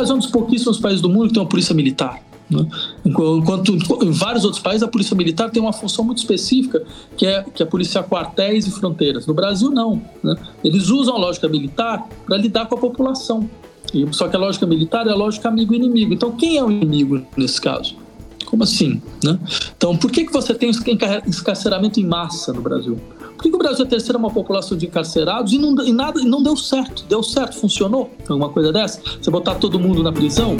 Brasil é um dos pouquíssimos países do mundo que tem uma polícia militar. Né? Enquanto em vários outros países a polícia militar tem uma função muito específica, que é, que é policiar quartéis e fronteiras. No Brasil, não. Né? Eles usam a lógica militar para lidar com a população. E, só que a lógica militar é a lógica amigo-inimigo. Então, quem é o inimigo nesse caso? Como assim? Né? Então, por que, que você tem encarceramento em massa no Brasil? Por que, o Brasil é a terceira uma população de encarcerados e não, e nada, e não deu certo? Deu certo? Funcionou? Alguma coisa dessa? Você botar todo mundo na prisão?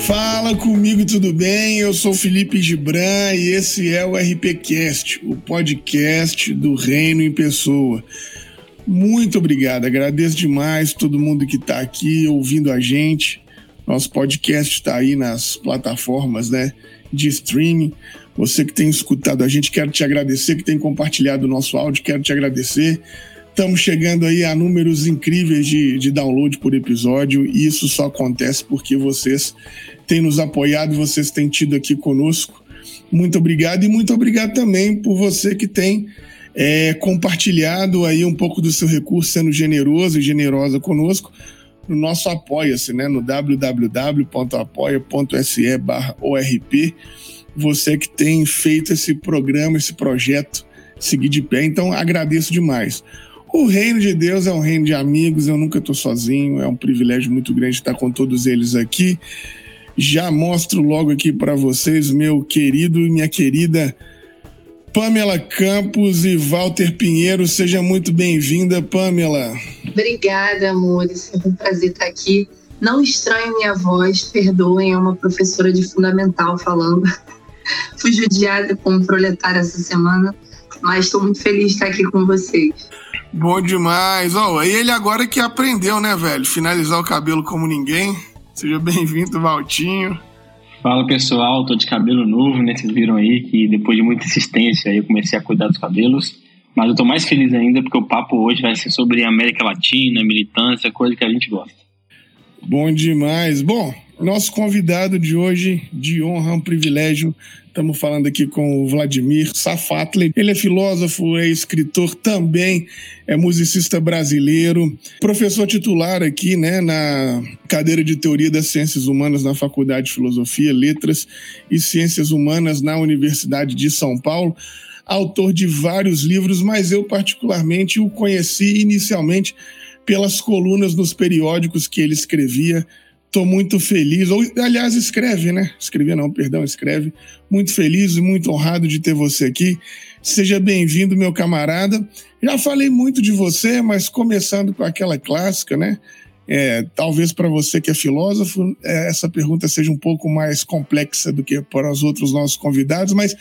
Fala comigo, tudo bem? Eu sou Felipe Gibran e esse é o RPCast, o podcast do Reino em Pessoa. Muito obrigado, agradeço demais todo mundo que está aqui ouvindo a gente. Nosso podcast está aí nas plataformas né, de streaming. Você que tem escutado a gente, quero te agradecer, que tem compartilhado o nosso áudio, quero te agradecer. Estamos chegando aí a números incríveis de, de download por episódio e isso só acontece porque vocês têm nos apoiado, vocês têm tido aqui conosco. Muito obrigado e muito obrigado também por você que tem é, compartilhado aí um pouco do seu recurso, sendo generoso e generosa conosco no nosso Apoia-se, né, no www.apoia.se ORP. Você que tem feito esse programa, esse projeto seguir de pé, então agradeço demais. O reino de Deus é um reino de amigos, eu nunca estou sozinho, é um privilégio muito grande estar com todos eles aqui. Já mostro logo aqui para vocês, meu querido e minha querida Pamela Campos e Walter Pinheiro. Seja muito bem-vinda, Pamela. Obrigada, amores. É um prazer estar aqui. Não estranho minha voz, perdoem, é uma professora de fundamental falando. Fui judiada como proletária essa semana, mas estou muito feliz de estar aqui com vocês. Bom demais. Oh, e ele agora que aprendeu, né, velho? Finalizar o cabelo como ninguém. Seja bem-vindo, Valtinho. Fala pessoal, tô de cabelo novo, né? Vocês viram aí que depois de muita insistência eu comecei a cuidar dos cabelos. Mas eu tô mais feliz ainda porque o papo hoje vai ser sobre América Latina, militância, coisa que a gente gosta. Bom demais. Bom, nosso convidado de hoje, de honra, um privilégio. Estamos falando aqui com o Vladimir Safatli. Ele é filósofo, é escritor também, é musicista brasileiro, professor titular aqui, né, na cadeira de Teoria das Ciências Humanas na Faculdade de Filosofia, Letras e Ciências Humanas na Universidade de São Paulo. Autor de vários livros, mas eu particularmente o conheci inicialmente pelas colunas nos periódicos que ele escrevia Estou muito feliz, ou aliás, escreve, né? Escrevia não, perdão, escreve. Muito feliz e muito honrado de ter você aqui. Seja bem-vindo, meu camarada. Já falei muito de você, mas começando com aquela clássica, né? É, talvez para você que é filósofo, é, essa pergunta seja um pouco mais complexa do que para os outros nossos convidados, mas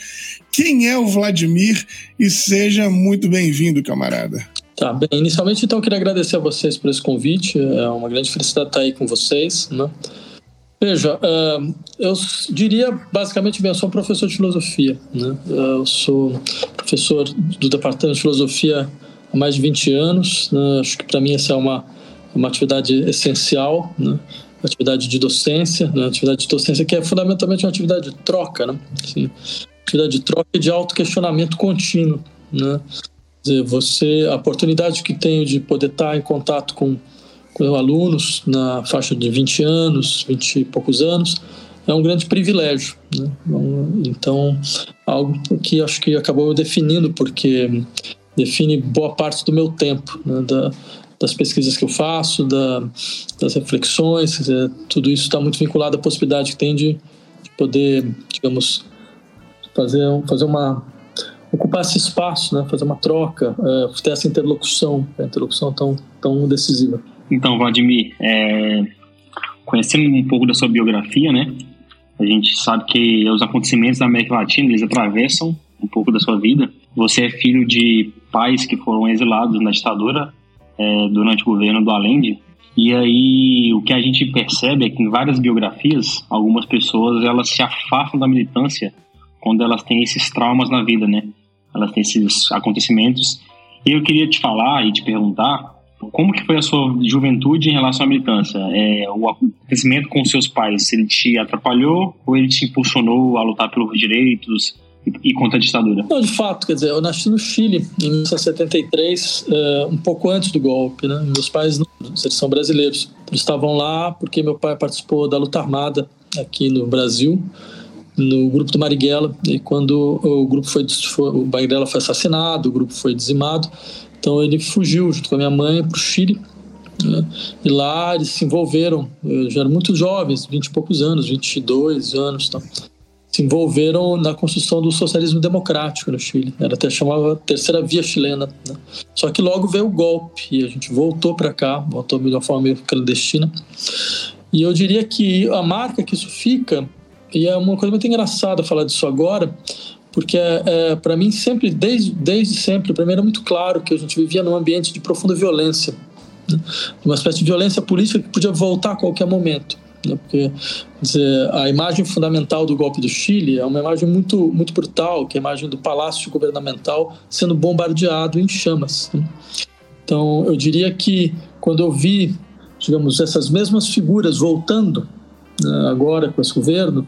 quem é o Vladimir? E seja muito bem-vindo, camarada. Tá, bem, inicialmente então eu queria agradecer a vocês por esse convite, é uma grande felicidade estar aí com vocês, né? Veja, uh, eu diria basicamente bem, eu sou um professor de filosofia, né? Eu sou professor do Departamento de Filosofia há mais de 20 anos, né? acho que para mim essa é uma, uma atividade essencial, né? atividade de docência, né? atividade de docência que é fundamentalmente uma atividade de troca, né? Assim, atividade de troca e de autoquestionamento contínuo, né? Dizer, você, a oportunidade que tenho de poder estar em contato com, com alunos na faixa de 20 anos, 20 e poucos anos, é um grande privilégio. Né? Então, algo que acho que acabou definindo, porque define boa parte do meu tempo, né? da, das pesquisas que eu faço, da, das reflexões, dizer, tudo isso está muito vinculado à possibilidade que tem de, de poder, digamos, fazer, fazer uma ocupar esse espaço, né? fazer uma troca, é, ter essa interlocução, a interlocução tão, tão decisiva. Então, Vladimir, é, conhecendo um pouco da sua biografia, né? A gente sabe que os acontecimentos da América Latina, eles atravessam um pouco da sua vida. Você é filho de pais que foram exilados na ditadura é, durante o governo do Allende. E aí, o que a gente percebe é que em várias biografias, algumas pessoas, elas se afastam da militância quando elas têm esses traumas na vida, né? Elas têm esses acontecimentos. E eu queria te falar e te perguntar como que foi a sua juventude em relação à militância? É, o acontecimento com seus pais, ele te atrapalhou ou ele te impulsionou a lutar pelos direitos? e contra a ditadura? Não, de fato, quer dizer, eu nasci no Chile em 1973, uh, um pouco antes do golpe, né? Meus pais não, eles são brasileiros. Eles estavam lá porque meu pai participou da luta armada aqui no Brasil, no grupo do Marighella, e quando o grupo foi, foi o Marighella foi assassinado, o grupo foi dizimado, então ele fugiu junto com a minha mãe para o Chile, né? E lá eles se envolveram, já eram muito jovens, 20 e poucos anos, 22 anos, então, se envolveram na construção do socialismo democrático no Chile. Era até chamava Terceira Via Chilena. Né? Só que logo veio o golpe e a gente voltou para cá, voltou de uma forma meio clandestina. E eu diria que a marca que isso fica, e é uma coisa muito engraçada falar disso agora, porque é, é para mim sempre, desde, desde sempre, para mim era muito claro que a gente vivia num ambiente de profunda violência, né? uma espécie de violência política que podia voltar a qualquer momento. Né? Porque dizer, a imagem fundamental do golpe do Chile é uma imagem muito, muito brutal, que é a imagem do palácio governamental sendo bombardeado em chamas. Né? Então, eu diria que quando eu vi, digamos, essas mesmas figuras voltando né, agora com esse governo,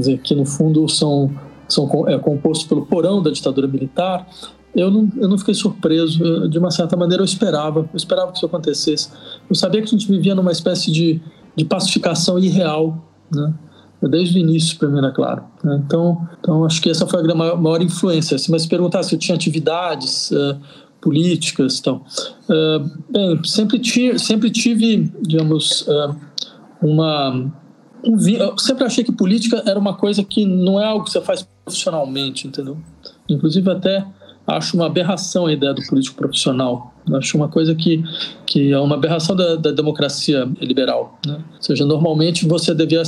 dizer, que no fundo são, são é composto pelo porão da ditadura militar, eu não, eu não fiquei surpreso. de uma certa maneira, eu esperava. Eu esperava que isso acontecesse. Eu sabia que a gente vivia numa espécie de de pacificação irreal, né? desde o início, para mim era claro. Né? Então, então, acho que essa foi a maior, maior influência. Se me perguntar se eu tinha atividades uh, políticas, então, uh, bem, sempre tive, sempre tive, digamos, uh, uma um, eu sempre achei que política era uma coisa que não é algo que você faz profissionalmente, entendeu? Inclusive até acho uma aberração a ideia do político profissional. Acho uma coisa que, que é uma aberração da, da democracia liberal. Né? Ou seja, normalmente você devia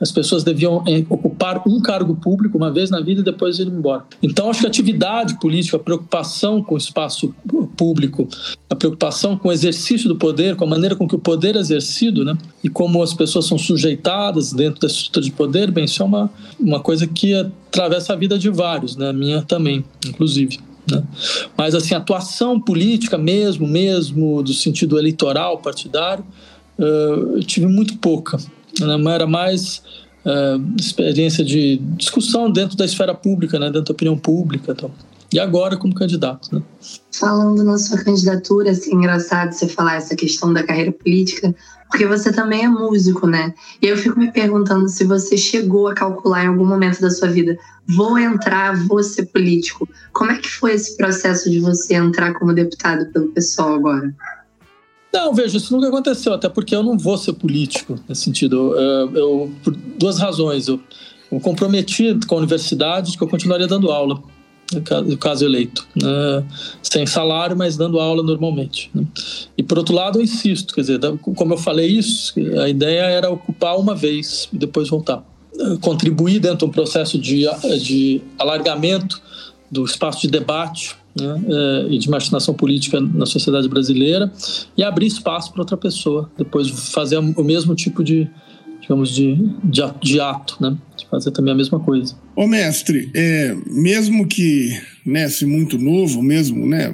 as pessoas deviam eh, ocupar um cargo público uma vez na vida e depois ir embora. Então, acho que a atividade política, a preocupação com o espaço público, a preocupação com o exercício do poder, com a maneira com que o poder é exercido, né? E como as pessoas são sujeitadas dentro da estrutura de poder, bem, isso é uma, uma coisa que atravessa a vida de vários, né? A minha também, inclusive. Né? Mas assim, atuação política mesmo, mesmo do sentido eleitoral, partidário, uh, eu tive muito pouca. Né? Era mais uh, experiência de discussão dentro da esfera pública, né? dentro da opinião pública. Então. E agora como candidato. Né? Falando na sua candidatura, assim, engraçado você falar essa questão da carreira política, porque você também é músico, né? E eu fico me perguntando se você chegou a calcular em algum momento da sua vida, vou entrar, vou ser político. Como é que foi esse processo de você entrar como deputado pelo pessoal agora? Não, veja, isso nunca aconteceu, até porque eu não vou ser político nesse sentido. Eu, eu por duas razões. Eu, eu comprometi com a universidade que eu continuaria dando aula no caso eleito, né? sem salário, mas dando aula normalmente. Né? E por outro lado, eu insisto, quer dizer, como eu falei isso, a ideia era ocupar uma vez e depois voltar, contribuir dentro de um processo de, de alargamento do espaço de debate né? É, e de imaginação política na sociedade brasileira e abrir espaço para outra pessoa, depois fazer o mesmo tipo de digamos, de, de, de ato, né? De fazer também a mesma coisa. Ô mestre, é, mesmo que nasce muito novo, mesmo, né?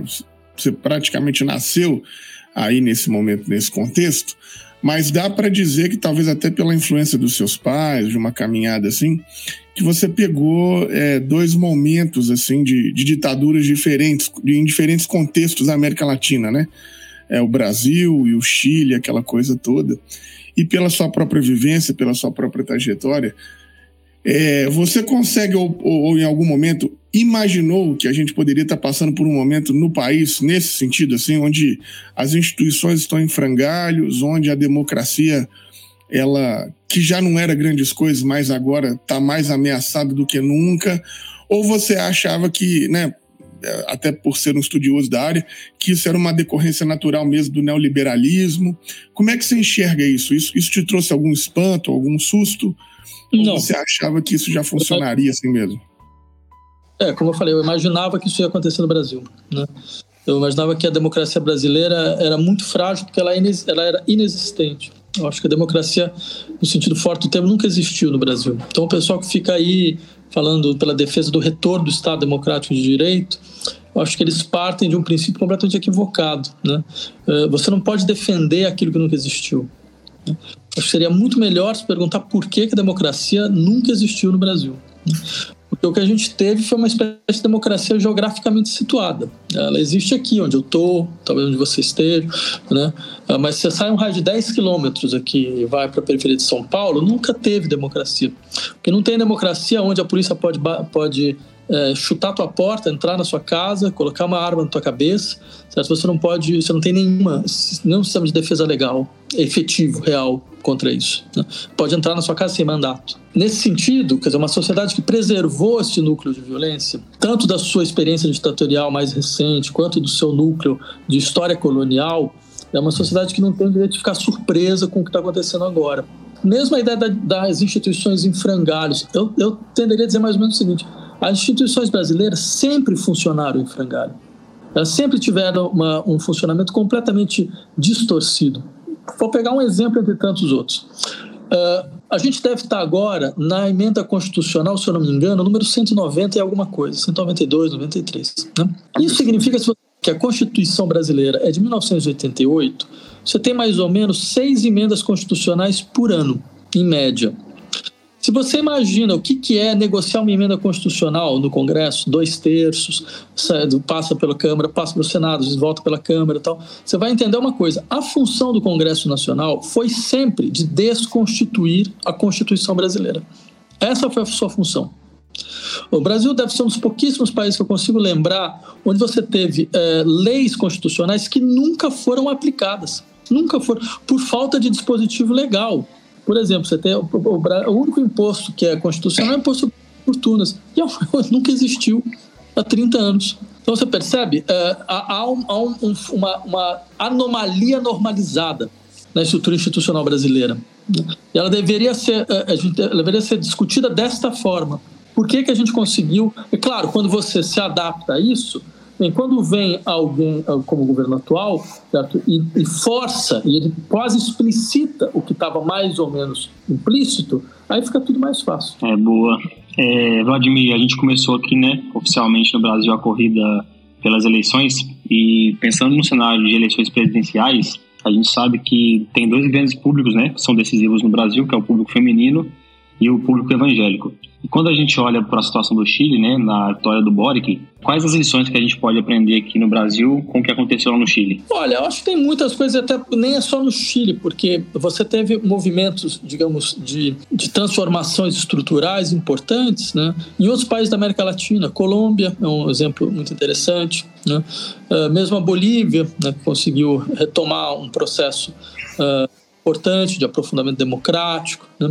Você praticamente nasceu aí nesse momento, nesse contexto, mas dá para dizer que talvez até pela influência dos seus pais, de uma caminhada assim, que você pegou é, dois momentos assim de, de ditaduras diferentes, de, em diferentes contextos da América Latina, né? É, o Brasil e o Chile, aquela coisa toda e pela sua própria vivência, pela sua própria trajetória, é, você consegue, ou, ou, em algum momento, imaginou que a gente poderia estar passando por um momento no país, nesse sentido, assim, onde as instituições estão em frangalhos, onde a democracia, ela, que já não era grandes coisas, mas agora está mais ameaçada do que nunca? Ou você achava que, né, até por ser um estudioso da área, que isso era uma decorrência natural mesmo do neoliberalismo. Como é que você enxerga isso? Isso, isso te trouxe algum espanto, algum susto? Não. Ou você achava que isso já funcionaria assim mesmo? É, como eu falei, eu imaginava que isso ia acontecer no Brasil. Né? Eu imaginava que a democracia brasileira era muito frágil porque ela, ela era inexistente. Eu acho que a democracia, no sentido forte do termo, nunca existiu no Brasil. Então, o pessoal que fica aí falando pela defesa do retorno do Estado Democrático de Direito, eu acho que eles partem de um princípio completamente equivocado. Né? Eh, você não pode defender aquilo que nunca existiu. Né? Acho que seria muito melhor se perguntar por que, que a democracia nunca existiu no Brasil. Porque o que a gente teve foi uma espécie de democracia geograficamente situada. Ela existe aqui, onde eu estou, talvez onde você esteja, né? Ah, mas você sai um raio de 10 quilômetros aqui e vai para a periferia de São Paulo, nunca teve democracia. Porque não tem democracia onde a polícia pode, pode é, chutar a tua porta, entrar na sua casa, colocar uma arma na tua cabeça, certo? Você não pode, você não tem nenhuma, nenhum sistema de defesa legal, efetivo, real contra isso. Né? Pode entrar na sua casa sem mandato. Nesse sentido, quer dizer, uma sociedade que preservou esse núcleo de violência, tanto da sua experiência ditatorial mais recente, quanto do seu núcleo de história colonial, é uma sociedade que não tem o direito de ficar surpresa com o que está acontecendo agora. Mesmo a ideia das instituições em frangalhos, eu, eu tenderia a dizer mais ou menos o seguinte: as instituições brasileiras sempre funcionaram em frangalho. Elas sempre tiveram uma, um funcionamento completamente distorcido. Vou pegar um exemplo entre tantos outros. Uh, a gente deve estar agora na emenda constitucional, se eu não me engano, número 190 e alguma coisa, 192, 93. Né? Isso significa que a Constituição brasileira é de 1988, você tem mais ou menos seis emendas constitucionais por ano, em média. Se você imagina o que, que é negociar uma emenda constitucional no Congresso, dois terços, passa pela Câmara, passa pelo Senado, volta pela Câmara e tal, você vai entender uma coisa: a função do Congresso Nacional foi sempre de desconstituir a Constituição brasileira. Essa foi a sua função. O Brasil deve ser um dos pouquíssimos países que eu consigo lembrar onde você teve é, leis constitucionais que nunca foram aplicadas. Nunca foram, por falta de dispositivo legal. Por exemplo, você tem o, o, o único imposto que é constitucional é o imposto sobre fortunas. E é nunca existiu há 30 anos. Então você percebe, é, há, um, há um, uma, uma, anomalia normalizada na estrutura institucional brasileira. E ela deveria ser, é, ela deveria ser discutida desta forma. Por que, que a gente conseguiu? É claro, quando você se adapta a isso, Bem, quando vem alguém ah, como o governo atual certo? E, e força, e ele quase explicita o que estava mais ou menos implícito, aí fica tudo mais fácil. É, boa. É, Vladimir, a gente começou aqui, né, oficialmente no Brasil a corrida pelas eleições e pensando no cenário de eleições presidenciais, a gente sabe que tem dois grandes públicos, né, que são decisivos no Brasil, que é o público feminino e o público evangélico. E quando a gente olha para a situação do Chile, né, na vitória do Boric, quais as lições que a gente pode aprender aqui no Brasil com o que aconteceu lá no Chile? Olha, eu acho que tem muitas coisas, até nem é só no Chile, porque você teve movimentos, digamos, de, de transformações estruturais importantes né, em outros países da América Latina. Colômbia é um exemplo muito interessante. Né? Uh, mesmo a Bolívia né, conseguiu retomar um processo. Uh, importante de aprofundamento democrático. Né?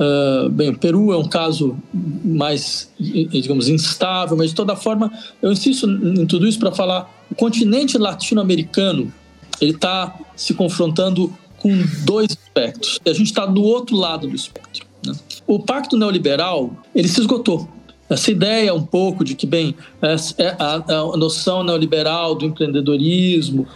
Uh, bem, o Peru é um caso mais, digamos, instável, mas de toda forma eu insisto em tudo isso para falar o continente latino-americano ele está se confrontando com dois aspectos. E a gente está do outro lado do espectro. Né? O pacto neoliberal ele se esgotou. Essa ideia um pouco de que, bem, é a, noção neoliberal do empreendedorismo,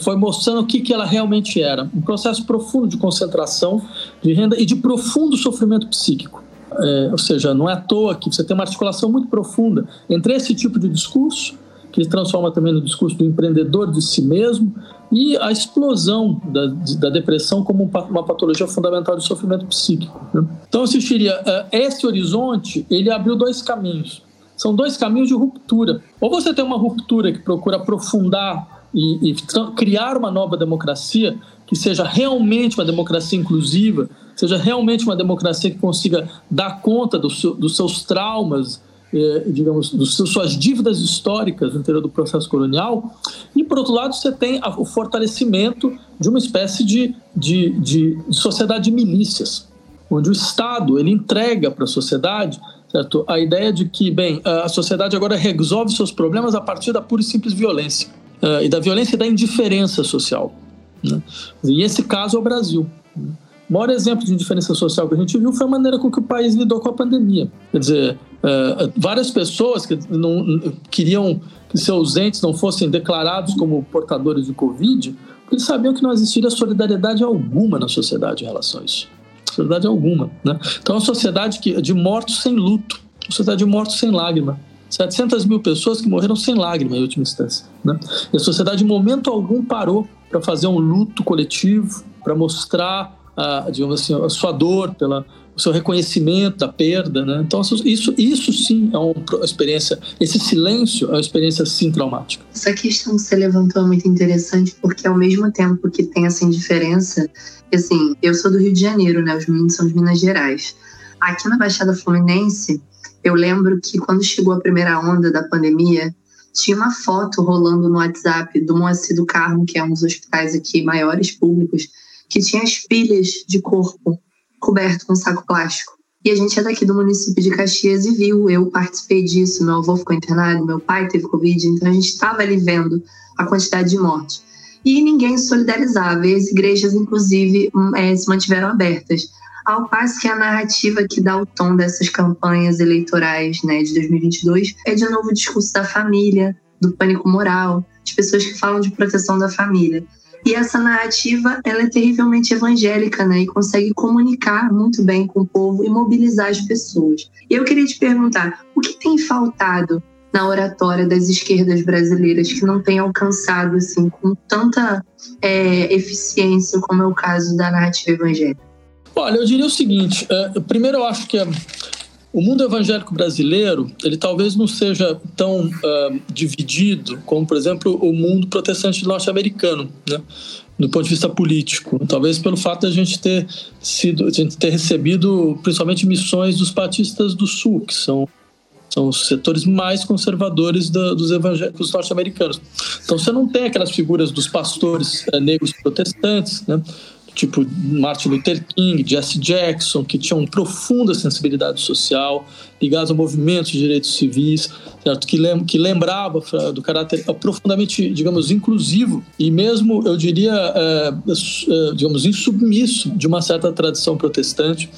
foi mostrando o que, que ela realmente era. Um processo profundo de concentração de renda e de profundo sofrimento psíquico. É, ou seja, não é à toa que você tem uma articulação muito profunda entre esse tipo de discurso, que se transforma também no discurso do empreendedor de si mesmo, e a explosão da, da depressão como uma patologia fundamental de sofrimento psíquico. Né? Então, eu assistiria, é, esse horizonte, ele abriu dois caminhos. São dois caminhos de ruptura. Ou você tem uma ruptura que procura aprofundar e, e criar uma nova democracia que seja realmente uma democracia inclusiva, seja realmente uma democracia que consiga dar conta do seu, dos seus traumas, eh, digamos, das suas dívidas históricas no interior do processo colonial. E, por outro lado, você tem a, o fortalecimento de uma espécie de, de, de sociedade de milícias, onde o Estado ele entrega para a sociedade certo? a ideia de que, bem, a sociedade agora resolve seus problemas a partir da pura e simples violência uh, e da violência e da indiferença social. Né? E esse caso é o Brasil. Né? O maior exemplo de indiferença social que a gente viu foi a maneira com que o país lidou com a pandemia. Quer dizer, uh, várias pessoas que não queriam que seus entes não fossem declarados como portadores de Covid, porque eles sabiam que não existiria solidariedade alguma na sociedade em relação a isso. Solidariedade alguma. Né? Então, é uma sociedade que, de mortos sem luto, uma sociedade de mortos sem lágrima. 700 mil pessoas que morreram sem lágrima em última instância. Né? E a sociedade, em momento algum, parou para fazer um luto coletivo, para mostrar a, digamos assim, a sua dor pela, o seu reconhecimento da perda, né? Então isso, isso sim é uma experiência, esse silêncio é uma experiência sim traumática. Essa questão que você levantou é muito interessante porque ao mesmo tempo que tem essa indiferença, assim, eu sou do Rio de Janeiro, né? Os meninos são de Minas Gerais. Aqui na Baixada Fluminense, eu lembro que quando chegou a primeira onda da pandemia, tinha uma foto rolando no WhatsApp do Moacir do Carmo, que é um dos hospitais aqui maiores públicos, que tinha as pilhas de corpo coberto com saco plástico. E a gente é daqui do município de Caxias e viu, eu participei disso, meu avô ficou internado, meu pai teve Covid, então a gente estava ali vendo a quantidade de mortes. E ninguém solidarizava, e as igrejas, inclusive, é, se mantiveram abertas. Ao passo que a narrativa que dá o tom dessas campanhas eleitorais né, de 2022 é, de novo, o discurso da família, do pânico moral, de pessoas que falam de proteção da família. E essa narrativa, ela é terrivelmente evangélica, né? E consegue comunicar muito bem com o povo e mobilizar as pessoas. E eu queria te perguntar, o que tem faltado na oratória das esquerdas brasileiras que não tem alcançado assim com tanta é, eficiência como é o caso da narrativa evangélica? Olha, eu diria o seguinte: é, primeiro, eu acho que o mundo evangélico brasileiro, ele talvez não seja tão uh, dividido como, por exemplo, o mundo protestante norte-americano, né? do ponto de vista político. Talvez pelo fato de a gente ter sido, a gente ter recebido principalmente missões dos batistas do Sul, que são são os setores mais conservadores da, dos evangélicos norte-americanos. Então você não tem aquelas figuras dos pastores uh, negros protestantes, né? Tipo Martin Luther King, Jesse Jackson, que tinham profunda sensibilidade social, ligados ao movimento de direitos civis, certo? Que, lem que lembrava do caráter profundamente, digamos, inclusivo e mesmo, eu diria, é, é, digamos, insubmisso de uma certa tradição protestante.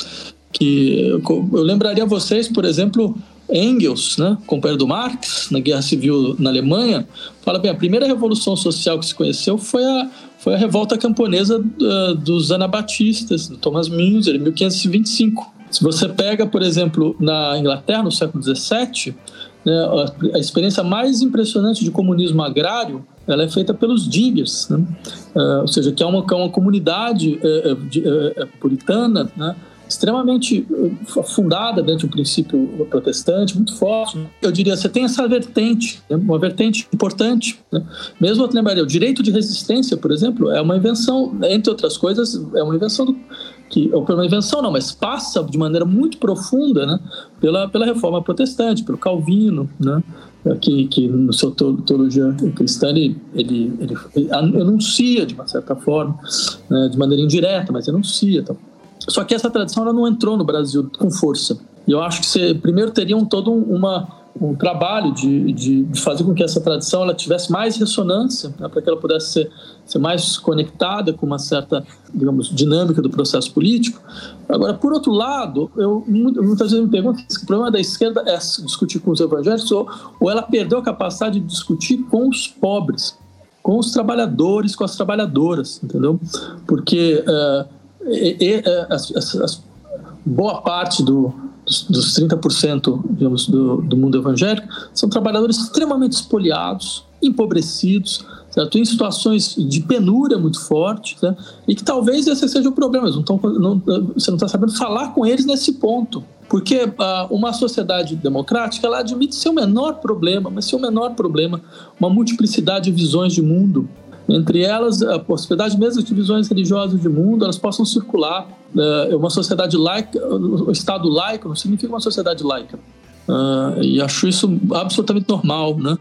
Que eu lembraria a vocês, por exemplo, Engels, né, companheiro do Marx, na Guerra Civil na Alemanha, fala bem, a primeira revolução social que se conheceu foi a, foi a revolta camponesa uh, dos anabatistas, do Thomas Müntzer, em 1525. Se você pega, por exemplo, na Inglaterra, no século XVII, né, a, experiência mais impressionante de comunismo agrário ela é feita pelos diggers, né? uh, ou seja, que é uma, é uma comunidade uh, de, puritana, né? Extremamente eh, fundada dentro de um princípio protestante, muito forte. Eu diria, você tem essa vertente, né? uma vertente importante. Né? Mesmo lembraria, o direito de resistência, por exemplo, é uma invenção, entre outras coisas, é uma invenção do, que ou uma invenção não, mas passa de maneira muito profunda, né, pela pela reforma protestante, pelo Calvino, né, que, que no seu teologia cristã ele, ele, ele, anuncia de uma certa forma, né, de maneira indireta, mas anuncia. Então. Só que essa tradição ela não entrou no Brasil com força. E eu acho que você primeiro teria um, todo uma, um trabalho de, de, de, fazer com que essa tradição ela tivesse mais ressonância, né, para que ela pudesse ser, ser mais conectada com uma certa, digamos, dinâmica do processo político. Agora, por outro lado, eu muitas vezes me pergunto se o problema da esquerda é discutir com os evangélicos ou, ou ela perdeu a capacidade de discutir com os pobres, com os trabalhadores, com as trabalhadoras, entendeu? Porque uh, e, e, as, as, as, boa parte do, dos, dos 30% digamos, do, do mundo evangélico são trabalhadores extremamente espoliados, empobrecidos, certo? em situações de penúria muito forte, né? e que talvez esse seja o problema. Não tão, não, você não está sabendo falar com eles nesse ponto. Porque uh, uma sociedade democrática ela admite seu menor problema, mas seu menor problema, uma multiplicidade de visões de mundo, entre elas a possibilidade mesmo de divisões religiosas de mundo, elas possam circular. É uma sociedade laica, o Estado laico não significa uma sociedade laica. Uh, e acho isso absolutamente normal, né?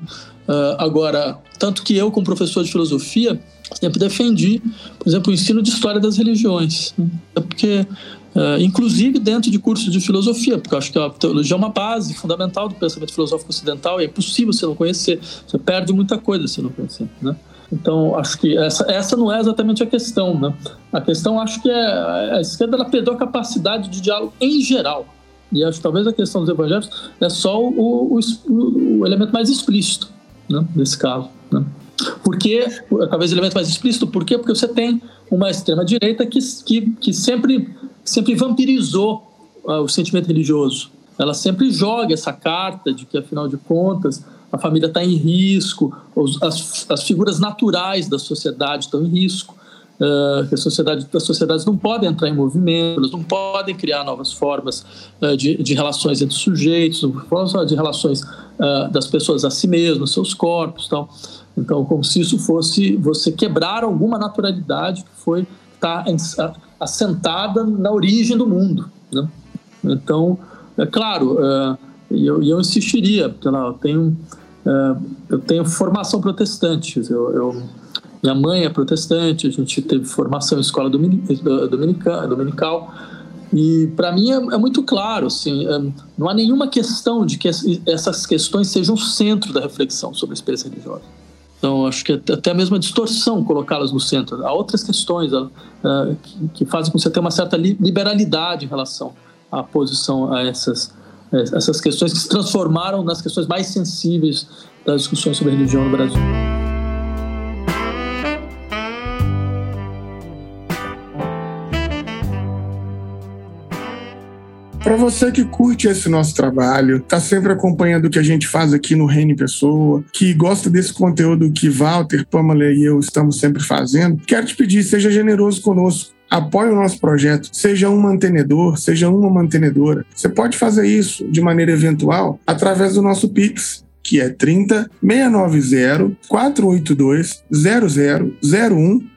Uh, agora, tanto que eu, como professor de filosofia, sempre defendi, por exemplo, o ensino de história das religiões. Né? É porque, uh, inclusive dentro de cursos de filosofia, porque eu acho que a teologia é uma base fundamental do pensamento filosófico ocidental e é impossível você não conhecer. Você perde muita coisa se não conhecer, né? Então, acho que essa, essa não é exatamente a questão. Né? A questão, acho que é a esquerda ela perdeu a capacidade de diálogo em geral. E acho que talvez a questão dos evangélicos é só o, o, o elemento mais explícito, né? nesse caso. Né? Porque, talvez o elemento mais explícito, por quê? Porque você tem uma extrema-direita que, que, que sempre, sempre vampirizou uh, o sentimento religioso. Ela sempre joga essa carta de que, afinal de contas, a família está em risco, as, as figuras naturais da sociedade estão em risco. uh, a sociedade, as sociedades não podem entrar em movimento, elas não podem criar novas formas uh, de, de relações entre sujeitos, de relações uh, das pessoas a si mesmas, seus corpos, tal. Então, como se isso fosse você quebrar alguma naturalidade que foi tá assentada na origem do mundo, né? Então, é claro, e eu, eu insistiria, porque lá, eu tenho eu tenho formação protestante, eu, eu minha mãe é protestante, a gente teve formação em escola dominica, dominical. E para mim é, é, muito claro, assim, é, não há nenhuma questão de que essas questões sejam o centro da reflexão sobre a experiência religiosa. Então, acho que até a mesma distorção colocá-las no centro. Há outras questões uh, que, que, fazem com que você tenha uma certa liberalidade em relação à posição a essas, essas questões que se transformaram nas questões mais sensíveis das discussões sobre religião no Brasil. Para você que curte esse nosso trabalho, tá sempre acompanhando o que a gente faz aqui no Reino Pessoa, que gosta desse conteúdo que Walter, Pamela e eu estamos sempre fazendo, quero te pedir, seja generoso conosco apoie o nosso projeto, seja um mantenedor, seja uma mantenedora. Você pode fazer isso de maneira eventual através do nosso Pix, que é 30 690 482 0001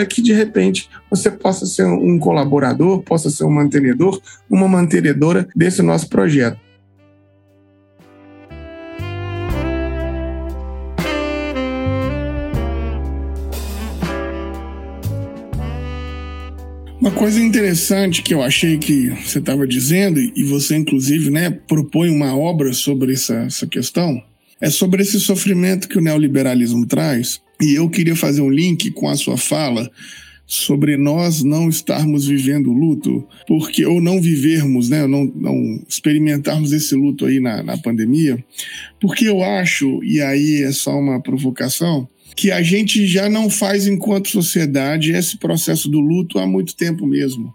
para que de repente você possa ser um colaborador, possa ser um mantenedor, uma mantenedora desse nosso projeto. Uma coisa interessante que eu achei que você estava dizendo, e você inclusive né, propõe uma obra sobre essa, essa questão, é sobre esse sofrimento que o neoliberalismo traz e eu queria fazer um link com a sua fala sobre nós não estarmos vivendo luto, porque ou não vivermos, né, não, não experimentarmos esse luto aí na, na pandemia, porque eu acho, e aí é só uma provocação, que a gente já não faz enquanto sociedade esse processo do luto há muito tempo mesmo.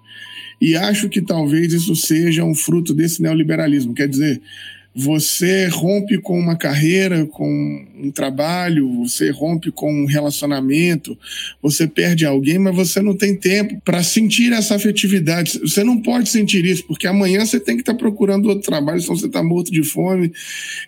E acho que talvez isso seja um fruto desse neoliberalismo. Quer dizer, você rompe com uma carreira, com um trabalho, você rompe com um relacionamento, você perde alguém, mas você não tem tempo para sentir essa afetividade. Você não pode sentir isso, porque amanhã você tem que estar tá procurando outro trabalho, senão você está morto de fome.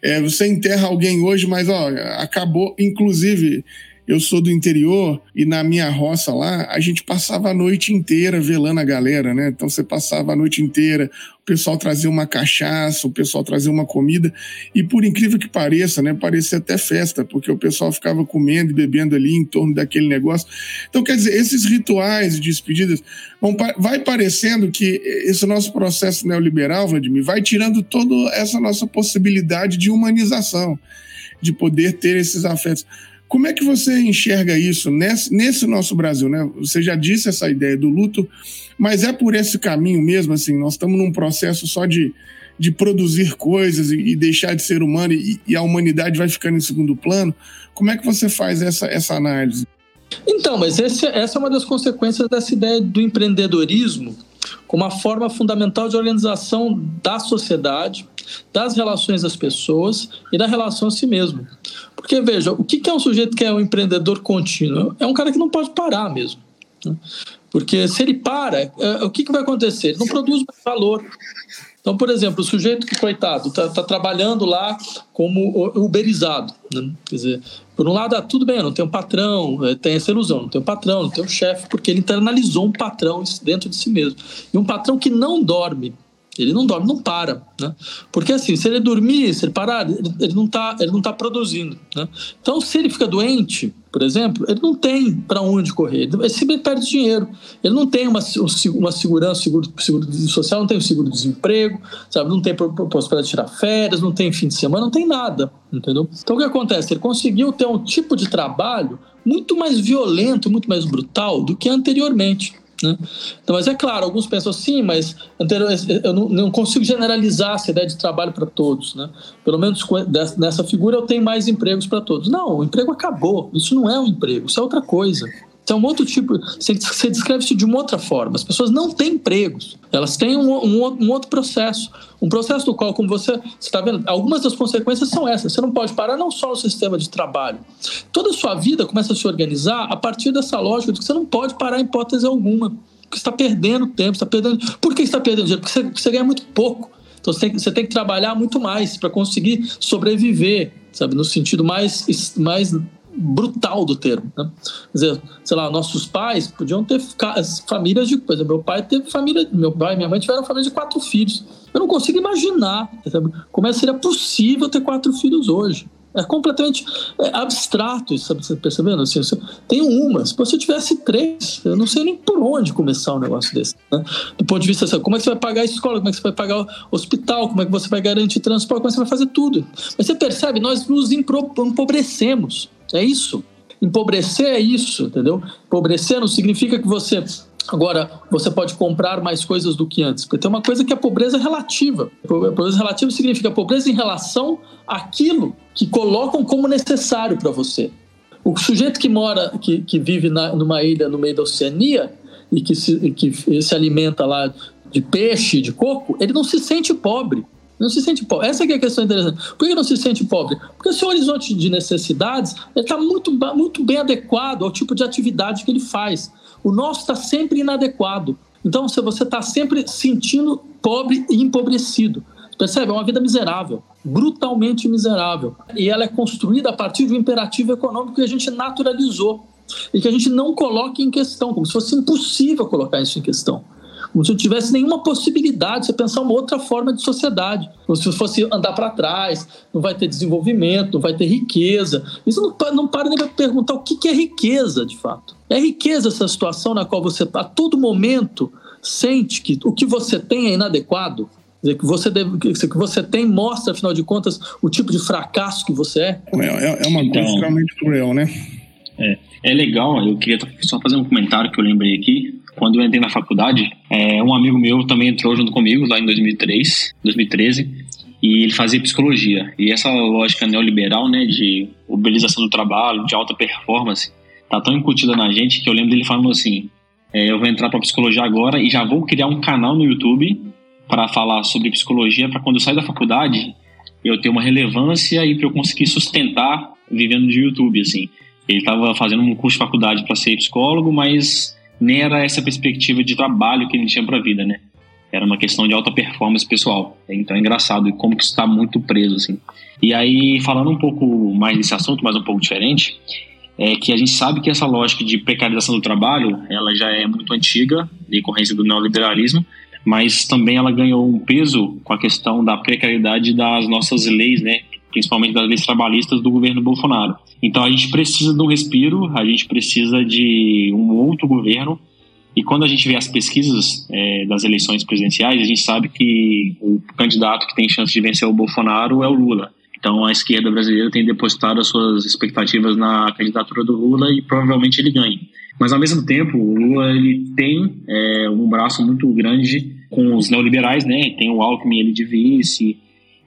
É, você enterra alguém hoje, mas ó, acabou. Inclusive, eu sou do interior e na minha roça lá, a gente passava a noite inteira velando a galera, né? Então você passava a noite inteira, o pessoal trazia uma cachaça, o pessoal trazia uma comida, e por incrível que pareça, né? Parecia até festa, porque o pessoal ficava comendo e bebendo ali em torno daquele negócio. Então, quer dizer, esses rituais de despedidas, vão, vai parecendo que esse nosso processo neoliberal, Vladimir, vai tirando toda essa nossa possibilidade de humanização, de poder ter esses afetos. Como é que você enxerga isso nesse, nesse, nosso Brasil? Né? Você já disse essa ideia do luto, mas é por esse caminho mesmo, assim, nós estamos num processo só de, de produzir coisas e, e deixar de ser humano e, e, a humanidade vai ficando em segundo plano. Como é que você faz essa, essa análise? Então, mas esse, essa é uma das consequências dessa ideia do empreendedorismo como uma forma fundamental de organização da sociedade, das relações das pessoas e da relação a si mesmo. Porque, veja, o que é um sujeito que é um empreendedor contínuo? É um cara que não pode parar mesmo. Né? Porque se ele para, é, o que vai acontecer? Ele não produz mais valor. Então, por exemplo, o sujeito que, coitado, está tá trabalhando lá como uberizado. Né? Quer dizer, por um lado, ah, tudo bem, não tem um patrão, é, tem essa ilusão, não tem um patrão, não tem um chefe, porque ele internalizou um patrão dentro de si mesmo. E um patrão que não dorme, ele não dorme, não para, né? Porque assim, se ele dormir, se ele parar, ele, ele não está ele não tá produzindo, né? Então, se ele fica doente, por exemplo, ele não tem para onde correr, ele simplesmente perde dinheiro. Ele não tem uma, uma segurança, seguro, seguro social, não tem o seguro desemprego, sabe? Não tem possibilidade de tirar férias, não tem fim de semana, não tem nada, entendeu? Então, o que acontece? Ele conseguiu ter um tipo de trabalho muito mais violento, muito mais brutal do que anteriormente. Né? Então, mas é claro, alguns pensam assim, mas eu não, consigo generalizar essa ideia de trabalho para todos. Né? Pelo menos nessa figura eu tenho mais empregos para todos. Não, o emprego acabou. Isso não é um emprego, isso é outra coisa. Isso é um outro tipo. Você, descreve isso de uma outra forma. As pessoas não têm empregos. Elas têm um, um, um outro processo. Um processo do qual, como você está vendo, algumas das consequências são essas. Você não pode parar não só o sistema de trabalho. Toda a sua vida começa a se organizar a partir dessa lógica de que você não pode parar em hipótese alguma. Porque está perdendo tempo, está perdendo. Por que está perdendo dinheiro? Porque você, você ganha muito pouco. Então você tem, você tem que trabalhar muito mais para conseguir sobreviver, sabe? No sentido mais, mais brutal do termo. Né? Quer dizer, sei lá, nossos pais podiam ter famílias de. Por exemplo, meu pai teve família. Meu pai e minha mãe tiveram família de quatro filhos. Eu não consigo imaginar sabe? como é seria possível ter quatro filhos hoje. É completamente é, abstrato isso, sabe? Você percebendo? Assim, você, tem uma. Se você tivesse três, eu não sei nem por onde começar um negócio desse. Né? Do ponto de vista, assim, como é que você vai pagar a escola, como é que você vai pagar o hospital, como é que você vai garantir transporte, como é que você vai fazer tudo. Mas você percebe, nós nos empobrecemos. É isso. Empobrecer é isso, entendeu? Empobrecer não significa que você Agora, você pode comprar mais coisas do que antes, porque tem uma coisa que é pobreza relativa. Pobreza relativa significa pobreza em relação àquilo que colocam como necessário para você. O sujeito que mora, que, que vive na, numa ilha no meio da Oceania e que se, que se alimenta lá de peixe, de coco, ele não se sente pobre. Não se sente pobre. Essa é a questão interessante. Por que não se sente pobre? Porque seu horizonte de necessidades está muito, muito bem adequado ao tipo de atividade que ele faz. O nosso está sempre inadequado. Então, se você está sempre sentindo pobre e empobrecido. Percebe? É uma vida miserável, brutalmente miserável. E ela é construída a partir de um imperativo econômico que a gente naturalizou e que a gente não coloca em questão, como se fosse impossível colocar isso em questão como se não tivesse nenhuma possibilidade de você pensar uma outra forma de sociedade. Como se fosse andar para trás, não vai ter desenvolvimento, não vai ter riqueza. Isso não, não para nem para perguntar o que, que é riqueza, de fato. É riqueza essa situação na qual você, a todo momento, sente que o que você tem é inadequado? Quer dizer, que você, deve, que você tem mostra, afinal de contas, o tipo de fracasso que você é? É, é, é uma coisa então, extremamente cruel, né? É, é legal, eu queria só fazer um comentário que eu lembrei aqui quando eu entrei na faculdade, é, um amigo meu também entrou junto comigo lá em 2003, 2013, e ele fazia psicologia. E essa lógica neoliberal, né, de mobilização do trabalho, de alta performance, tá tão incutida na gente que eu lembro dele falando assim: é, eu vou entrar para psicologia agora e já vou criar um canal no YouTube para falar sobre psicologia, para quando eu sair da faculdade eu ter uma relevância e para eu conseguir sustentar vivendo de YouTube, assim. Ele estava fazendo um curso de faculdade para ser psicólogo, mas nem era essa perspectiva de trabalho que ele tinha para a vida, né? Era uma questão de alta performance pessoal. Então é engraçado como que está muito preso, assim. E aí, falando um pouco mais desse assunto, mas um pouco diferente, é que a gente sabe que essa lógica de precarização do trabalho, ela já é muito antiga, decorrência do neoliberalismo, mas também ela ganhou um peso com a questão da precariedade das nossas leis, né? principalmente das leis trabalhistas do governo Bolsonaro. Então a gente precisa de um respiro, a gente precisa de um outro governo. E quando a gente vê as pesquisas é, das eleições presidenciais, a gente sabe que o candidato que tem chance de vencer o Bolsonaro é o Lula. Então a esquerda brasileira tem depositado as suas expectativas na candidatura do Lula e provavelmente ele ganhe. Mas ao mesmo tempo, o Lula ele tem é, um braço muito grande com os neoliberais, né? Tem o Alckmin ele de vice,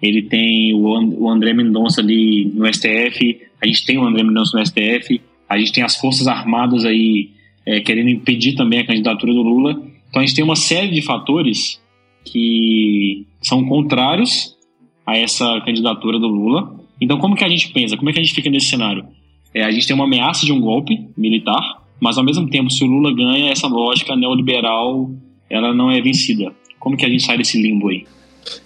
ele tem o André Mendonça ali no STF, a gente tem André Mendonça no STF, a gente tem as Forças Armadas aí é, querendo impedir também a candidatura do Lula. Então a gente tem uma série de fatores que são contrários a essa candidatura do Lula. Então como que a gente pensa? Como é que a gente fica nesse cenário? É, a gente tem uma ameaça de um golpe militar, mas ao mesmo tempo, se o Lula ganha, essa lógica neoliberal ela não é vencida. Como que a gente sai desse limbo aí?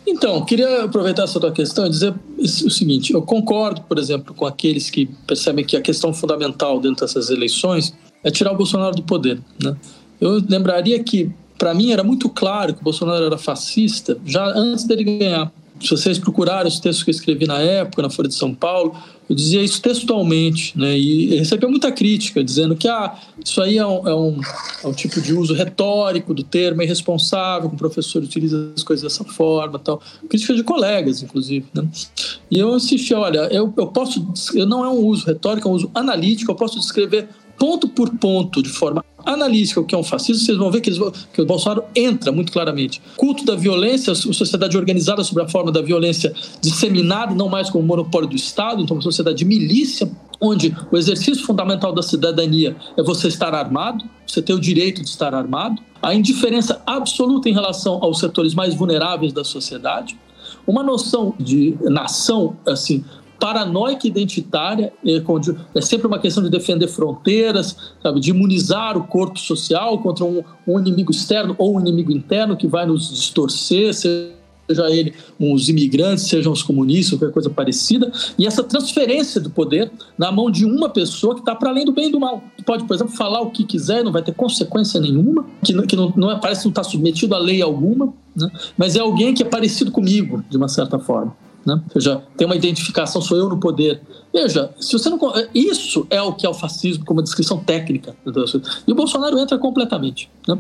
Então, queria aproveitar essa tua questão e dizer o seguinte: eu concordo, por exemplo, com aqueles que percebem que a questão fundamental dentro dessas eleições é tirar o Bolsonaro do poder. Né? Eu lembraria que, para mim, era muito claro que o Bolsonaro era fascista já antes dele ganhar. Se vocês procurarem os textos que eu escrevi na época, na Folha de São Paulo, eu dizia isso textualmente, né? E recebeu muita crítica, dizendo que ah, isso aí é um, é, um, é um tipo de uso retórico do termo, é irresponsável, que o professor utiliza as coisas dessa forma tal. Crítica de colegas, inclusive, né? E eu insisti, olha, eu, eu posso, eu não é um uso retórico, é um uso analítico, eu posso descrever ponto por ponto, de forma analítica, o que é um fascismo, vocês vão ver que, eles, que o Bolsonaro entra muito claramente. Culto da violência, sociedade organizada sobre a forma da violência disseminada, não mais como monopólio do Estado, então uma sociedade de milícia, onde o exercício fundamental da cidadania é você estar armado, você ter o direito de estar armado, a indiferença absoluta em relação aos setores mais vulneráveis da sociedade, uma noção de nação assim paranoica identitária, é, é sempre uma questão de defender fronteiras, sabe, de imunizar o corpo social contra um, um inimigo externo ou um inimigo interno que vai nos distorcer, seja ele os imigrantes, sejam os comunistas, qualquer coisa parecida, e essa transferência do poder na mão de uma pessoa que está para além do bem e do mal. Pode, por exemplo, falar o que quiser, não vai ter consequência nenhuma, que, que não, não é, parece não estar tá submetido a lei alguma, né? mas é alguém que é parecido comigo, de uma certa forma. Né? Ou seja, tem uma identificação, sou eu no poder. Veja, se você não. Isso é o que é o fascismo como descrição técnica. E o Bolsonaro entra completamente. Né?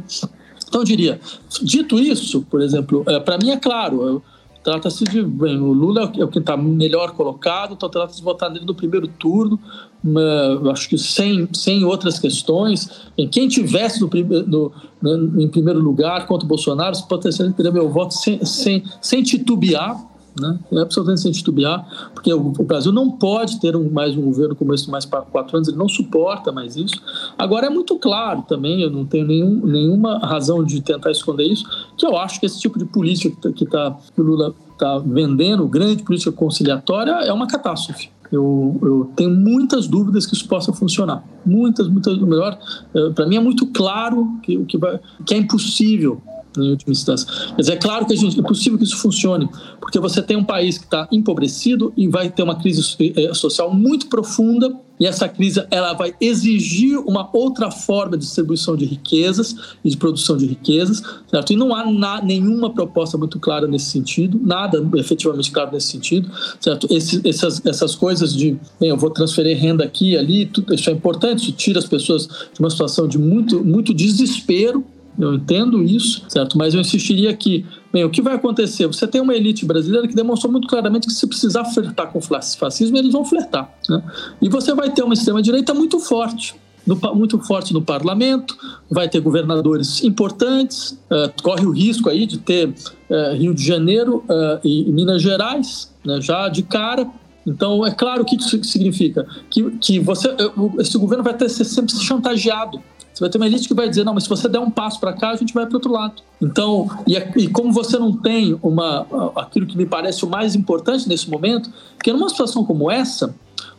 Então eu diria, dito isso, por exemplo, é, para mim é claro, trata-se de. Bem, o Lula é o que está melhor colocado, então trata-se de votar nele no primeiro turno, uh, acho que sem, sem outras questões. Em quem tivesse no, no, no, em primeiro lugar contra o Bolsonaro, potencialmente teria meu voto sem, sem, sem titubear né? É absolutamente sem titubear, porque o, Brasil não pode ter um, mais um governo como esse mais para quatro anos, ele não suporta mais isso. Agora é muito claro também, eu não tenho nenhum, nenhuma razão de tentar esconder isso, que eu acho que esse tipo de política que, tá, tá, que o Lula está vendendo, grande política conciliatória, é uma catástrofe. Eu, eu, tenho muitas dúvidas que isso possa funcionar. Muitas, muitas. Melhor, eh, para mim é muito claro que, que, vai, que é impossível em última instância. Mas é claro que gente, é possível que isso funcione, porque você tem um país que está empobrecido e vai ter uma crise eh, social muito profunda e essa crise ela vai exigir uma outra forma de distribuição de riquezas e de produção de riquezas, certo? E não há na, nenhuma proposta muito clara nesse sentido, nada efetivamente claro nesse sentido, certo? Esse, essas, essas coisas de, bem, eu vou transferir renda aqui e ali, tudo, isso é importante, isso tira as pessoas de uma situação de muito, muito desespero, eu entendo isso, certo? Mas eu insistiria que, bem, o que vai acontecer? Você tem uma elite brasileira que demonstrou muito claramente que se precisar flertar com o fascismo, eles vão flertar. Né? E você vai ter uma extrema-direita muito forte. No, muito forte no parlamento, vai ter governadores importantes, uh, corre o risco aí de ter uh, Rio de Janeiro uh, e, Minas Gerais, né, já de cara, então, é claro o que isso significa que, que você, esse governo vai ter sempre chantageado você vai ter uma elite que vai dizer, não, mas se você der um passo para cá, a gente vai para outro lado. Então, e, e, como você não tem uma, aquilo que me parece o mais importante nesse momento, que numa situação como essa,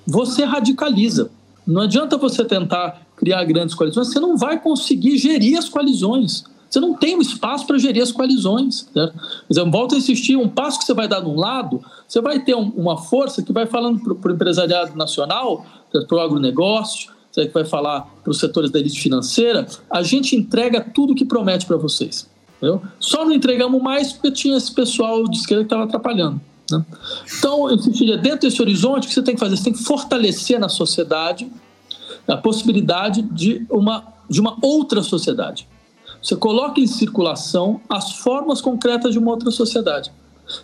você radicaliza. Não adianta você tentar criar grandes coalizões, você não vai conseguir gerir as coalizões. Você não tem o espaço para gerir as coalizões. Certo? Exemplo, volto a insistir: um passo que você vai dar de um lado, você vai ter um, uma força que vai falando para o empresariado nacional, para o agronegócio, que vai falar para os setores da elite financeira, a gente entrega tudo que promete para vocês. Entendeu? Só não entregamos mais porque tinha esse pessoal de esquerda que estava atrapalhando. Né? Então, eu insistiria, dentro desse horizonte, o que você tem que fazer? Você tem que fortalecer na sociedade a possibilidade de uma, de uma outra sociedade. Você coloca em circulação as formas concretas de uma outra sociedade.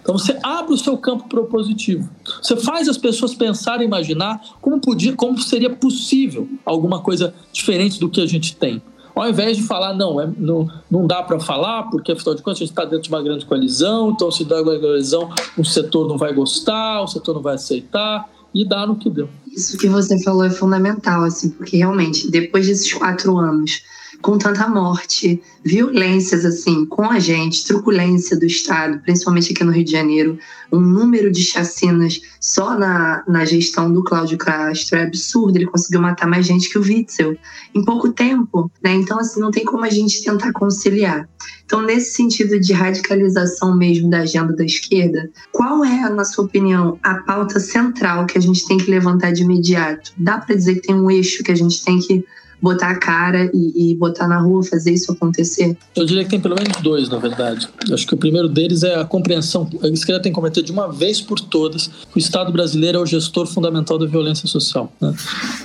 Então você abre o seu campo propositivo. Você faz as pessoas pensarem, imaginar como podia, como seria possível alguma coisa diferente do que a gente tem. Ao invés de falar, não, é, não, não dá para falar, porque afinal de contas a gente está dentro de uma grande coalizão, então se dá uma coalizão, o setor não vai gostar, o setor não vai aceitar, e dá no que deu. Isso que você falou é fundamental, assim, porque realmente, depois desses quatro anos com tanta morte, violências assim com a gente, truculência do Estado, principalmente aqui no Rio de Janeiro, um número de chacinas só na, na gestão do Cláudio Castro é absurdo. Ele conseguiu matar mais gente que o Witzel em pouco tempo, né? Então assim não tem como a gente tentar conciliar. Então nesse sentido de radicalização mesmo da agenda da esquerda, qual é, na sua opinião, a pauta central que a gente tem que levantar de imediato? Dá para dizer que tem um eixo que a gente tem que botar a cara e, e, botar na rua, fazer isso acontecer? Eu diria que tem pelo menos dois, na verdade. Eu acho que o primeiro deles é a compreensão. A esquerda tem que compreender de uma vez por todas que o Estado brasileiro é o gestor fundamental da violência social. Né?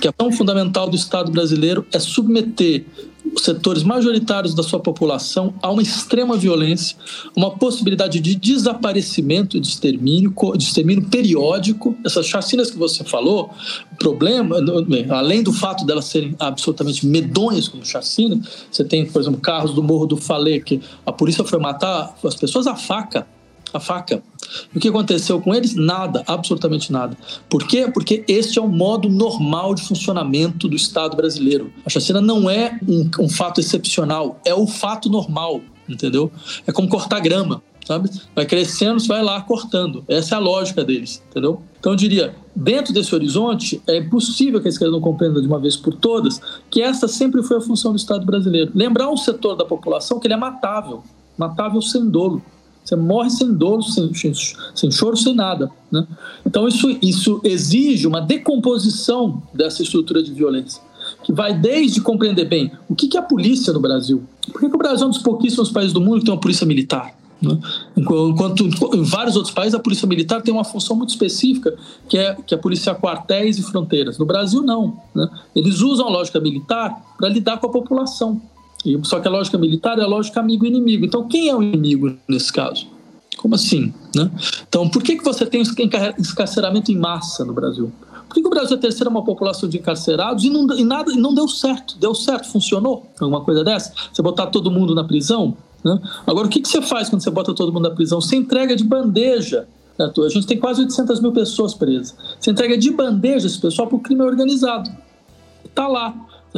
Que a ação fundamental do Estado brasileiro é submeter os setores majoritários da sua população a uma extrema violência, uma possibilidade de desaparecimento, de extermínio, de extermínio periódico. Essas chacinas que você falou, problema, além do fato delas serem absolutamente medonhas como chacina, você tem, por exemplo, carros do Morro do Falê, que a polícia foi matar as pessoas à faca a faca. E o que aconteceu com eles? Nada, absolutamente nada. Por quê? Porque este é o modo normal de funcionamento do Estado brasileiro. A chacina não é um, um fato excepcional, é o fato normal, entendeu? É como cortar grama. Sabe? Vai crescendo, você vai lá cortando. Essa é a lógica deles, entendeu? Então eu diria, dentro desse horizonte, é impossível que a esquerda não compreenda de uma vez por todas que essa sempre foi a função do Estado brasileiro. Lembrar um setor da população que ele é matável, matável sem dolo. Você morre sem dor, sem, sem choro, sem nada. Né? Então, isso, isso exige uma decomposição dessa estrutura de violência, que vai desde compreender bem o que, é a polícia no Brasil. Por que o Brasil é um dos pouquíssimos países do mundo que tem uma polícia militar? Né? Enquanto em vários outros países a polícia militar tem uma função muito específica que é, que é policiar quartéis e fronteiras. No Brasil, não. Né? Eles usam a lógica militar para lidar com a população. Só que a lógica militar é a lógica amigo-inimigo. Então, quem é o inimigo nesse caso? Como assim? Né? Então, por que, que você tem encarceramento em massa no Brasil? Por que, que o Brasil é a terceira uma população de encarcerados e não, e nada, e não deu certo? Deu certo? Funcionou? Alguma coisa dessa? Você botar todo mundo na prisão? Né? Agora, o que, que você faz quando você bota todo mundo na prisão? Você entrega de bandeja. Né? A gente tem quase 800 mil pessoas presas. Você entrega de bandeja esse pessoal para o crime organizado. Está lá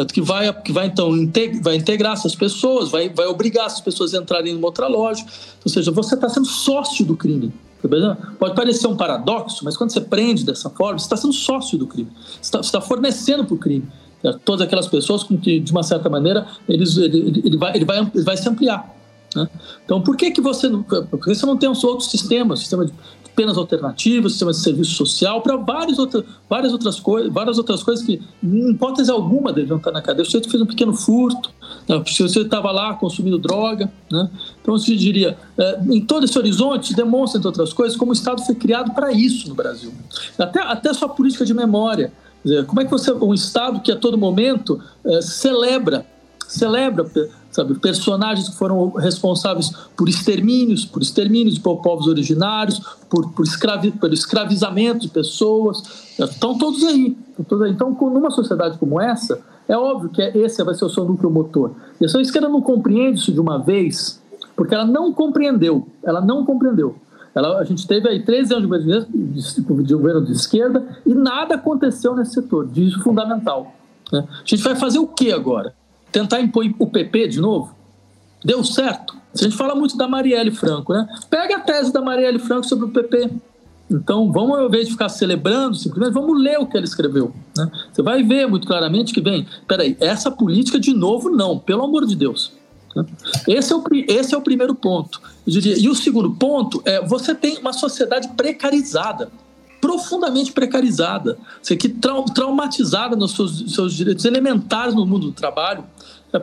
que vai, que vai então integ vai integrar essas pessoas, vai, vai obrigar essas pessoas a entrarem numa outra loja. Ou seja, você está sendo sócio do crime. Tá Pode parecer um paradoxo, mas quando você prende dessa forma, você está sendo sócio do crime. Você está, tá fornecendo para o crime. É, todas aquelas pessoas com que, de uma certa maneira, eles, ele, ele, vai, ele, vai, ele vai se ampliar. Né? Então, por que, que você não, você não tem outros sistemas, sistema de penas alternativas, sistema de serviço social, para várias, outra, várias, outras coisas, várias outras coisas que, em hipótese alguma, deveriam estar na cadeia. O sujeito fez um pequeno furto, né? o sujeito estava lá consumindo droga. Né? Então, eu diria, é, em todo esse horizonte, demonstra, entre outras coisas, como o Estado foi criado para isso no Brasil. Até, até a sua política de memória. Dizer, como é que você, um Estado que a todo momento é, celebra, celebra sabe, personagens que foram responsáveis por extermínios, por extermínios de povos originários, por, por, escravi, por escravizamento de pessoas, estão todos aí. Então, numa sociedade como essa, é óbvio que esse vai ser o seu núcleo motor. E a sua esquerda não compreende isso de uma vez, porque ela não compreendeu, ela não compreendeu. Ela, a gente teve aí 13 anos de governo de, de, governo de esquerda e nada aconteceu nesse setor, disso fundamental. Né? A gente vai fazer o que agora? Tentar impor o PP de novo? Deu certo? A gente fala muito da Marielle Franco, né? Pega a tese da Marielle Franco sobre o PP. Então, vamos, ao invés de ficar celebrando, simplesmente vamos ler o que ela escreveu. Né? Você vai ver muito claramente que vem, peraí, essa política de novo não, pelo amor de Deus. Né? Esse é o, esse é o primeiro ponto. Diria, e o segundo ponto é, você tem uma sociedade precarizada profundamente precarizada, você que trau, traumatizada nos seus, seus direitos elementares no mundo do trabalho.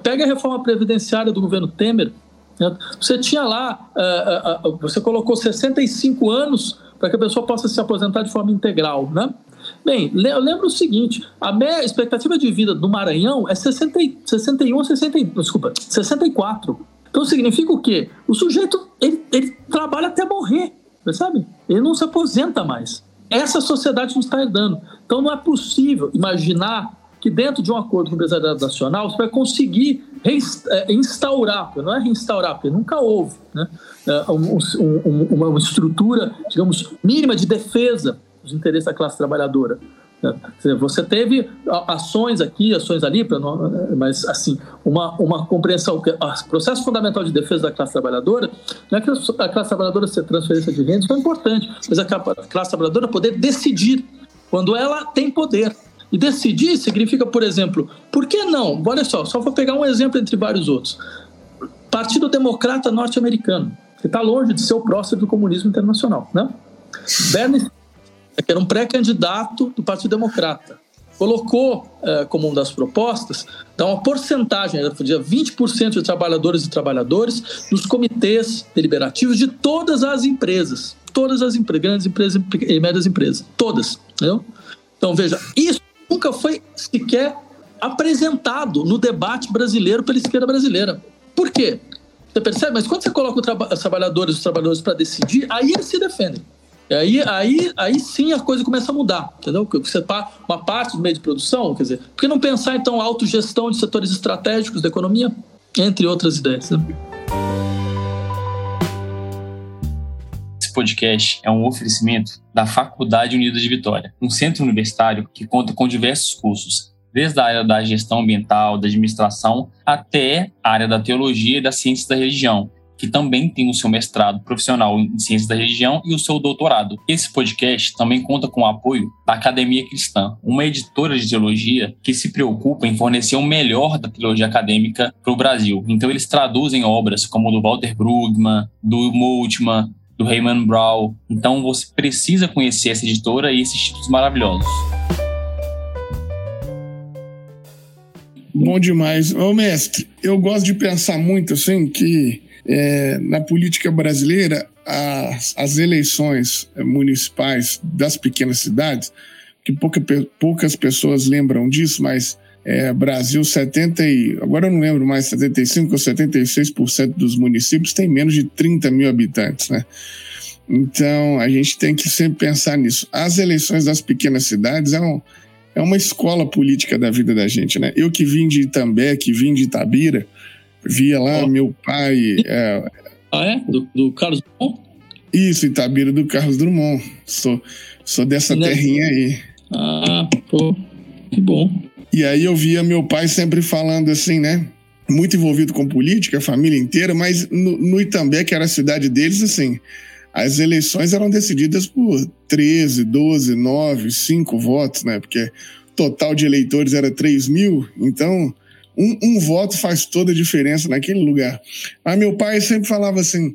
Pega a reforma previdenciária do governo Temer. Né? Você tinha lá, uh, uh, você colocou 65 anos para que a pessoa possa se aposentar de forma integral, né? Bem, eu lembro o seguinte: a média expectativa de vida do Maranhão é 60, 61, 60, desculpa, 64. Então significa o quê? O sujeito ele, ele trabalha até morrer, sabe? Ele não se aposenta mais. Essa sociedade não está herdando. Então não é possível imaginar que dentro de um acordo com o empresariado nacional você vai conseguir é, instaurar, não é reinstaurar, porque nunca houve, né? É, um, um, uma estrutura, digamos, mínima de defesa dos interesses da classe trabalhadora. Você teve ações aqui, ações ali, mas assim, uma, uma compreensão o processo fundamental de defesa da classe trabalhadora não é que a classe trabalhadora ser transferência de renda, isso é importante, mas a classe trabalhadora poder decidir quando ela tem poder. E decidir significa, por exemplo, por que não? Olha só, só vou pegar um exemplo entre vários outros. Partido Democrata Norte-Americano, que está longe de ser o próximo do comunismo internacional, né? Bernie que era um pré-candidato do Partido Democrata. colocou é, como uma das propostas dar uma porcentagem, ela podia 20% de trabalhadores e trabalhadores nos comitês deliberativos de todas as empresas, todas as empresas, grandes empresas e médias empresas, todas, entendeu? Então veja, isso nunca foi sequer apresentado no debate brasileiro pela esquerda brasileira. Por quê? Você percebe? Mas quando você coloca os trabalhadores os trabalhadores para decidir, aí eles se defendem. E aí, aí, aí sim a coisa começa a mudar, entendeu? Você uma parte do meio de produção, quer dizer, por que não pensar então autogestão de setores estratégicos da economia, entre outras ideias? Né? Esse podcast é um oferecimento da Faculdade Unida de Vitória, um centro universitário que conta com diversos cursos, desde a área da gestão ambiental, da administração, até a área da teologia e das ciências da religião, que também tem o seu mestrado profissional em ciências da religião e o seu doutorado. Esse podcast também conta com o apoio da Academia Cristã, uma editora de teologia que se preocupa em fornecer o melhor da teologia acadêmica para o Brasil. Então eles traduzem obras como do Walter Brugman, do Multman, do Raymond Brown. Então você precisa conhecer essa editora e esses títulos maravilhosos. Bom demais. Ô, mestre, eu gosto de pensar muito assim que é, na política brasileira, as, as, eleições municipais das pequenas cidades, que pouca, poucas pessoas lembram disso, mas é, Brasil 70 e, agora eu não lembro mais, 75 ou 76% dos municípios tem menos de 30 mil habitantes, né? Então, a gente tem que sempre pensar nisso. As eleições das pequenas cidades é, um, é uma escola política da vida da gente, né? Eu que vim de Itambé, que vim de Itabira, Via lá oh. meu pai. É... Ah, é? Do, do, Carlos Drummond? Isso, Itabira do Carlos Drummond. Sou, sou dessa né? terrinha aí. Ah, pô, que bom. E aí eu via meu pai sempre falando assim, né? Muito envolvido com política, a família inteira, mas no, no Itambé, que era a cidade deles, assim, as eleições eram decididas por 13, 12, 9, 5 votos, né? Porque o total de eleitores era 3 mil, então um, um voto faz toda a diferença naquele lugar. Mas meu pai sempre falava assim: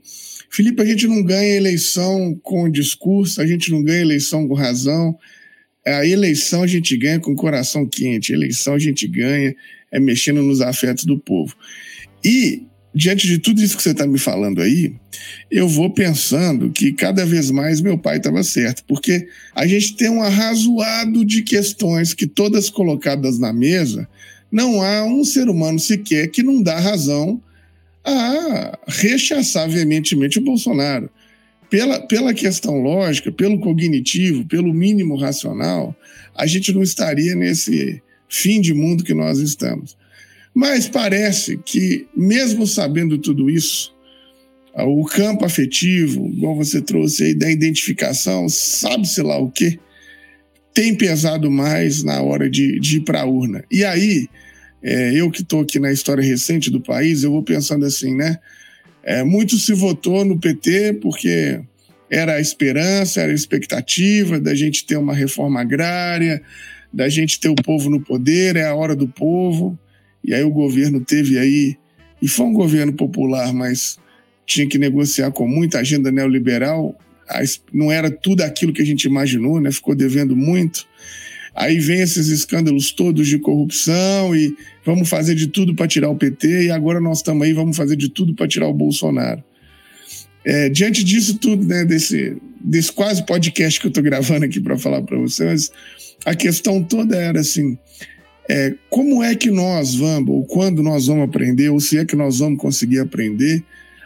Felipe, a gente não ganha eleição com discurso, a gente não ganha eleição com razão. A eleição a gente ganha com coração quente, a eleição a gente ganha é mexendo nos afetos do povo. E, diante de tudo isso que você está me falando aí, eu vou pensando que cada vez mais meu pai estava certo, porque a gente tem um arrazoado de questões que todas colocadas na mesa não há um ser humano sequer que não dá razão a rechaçar veementemente o Bolsonaro. Pela, pela questão lógica, pelo cognitivo, pelo mínimo racional, a gente não estaria nesse fim de mundo que nós estamos. Mas parece que, mesmo sabendo tudo isso, o campo afetivo, igual você trouxe aí, da identificação, sabe-se lá o quê, tem pesado mais na hora de, de ir para a urna. E aí, é, eu que estou aqui na história recente do país, eu vou pensando assim, né? É, muito se votou no PT porque era a esperança, era a expectativa da gente ter uma reforma agrária, da gente ter o povo no poder, é a hora do povo. E aí o governo teve aí, e foi um governo popular, mas tinha que negociar com muita agenda neoliberal, não era tudo aquilo que a gente imaginou, né? Ficou devendo muito. Aí vem esses escândalos todos de corrupção e vamos fazer de tudo para tirar o PT e agora nós estamos aí, vamos fazer de tudo para tirar o Bolsonaro. É, diante disso tudo, né, desse, desse quase podcast que eu estou gravando aqui para falar para vocês, a questão toda era assim: é, como é que nós vamos, ou quando nós vamos aprender, ou se é que nós vamos conseguir aprender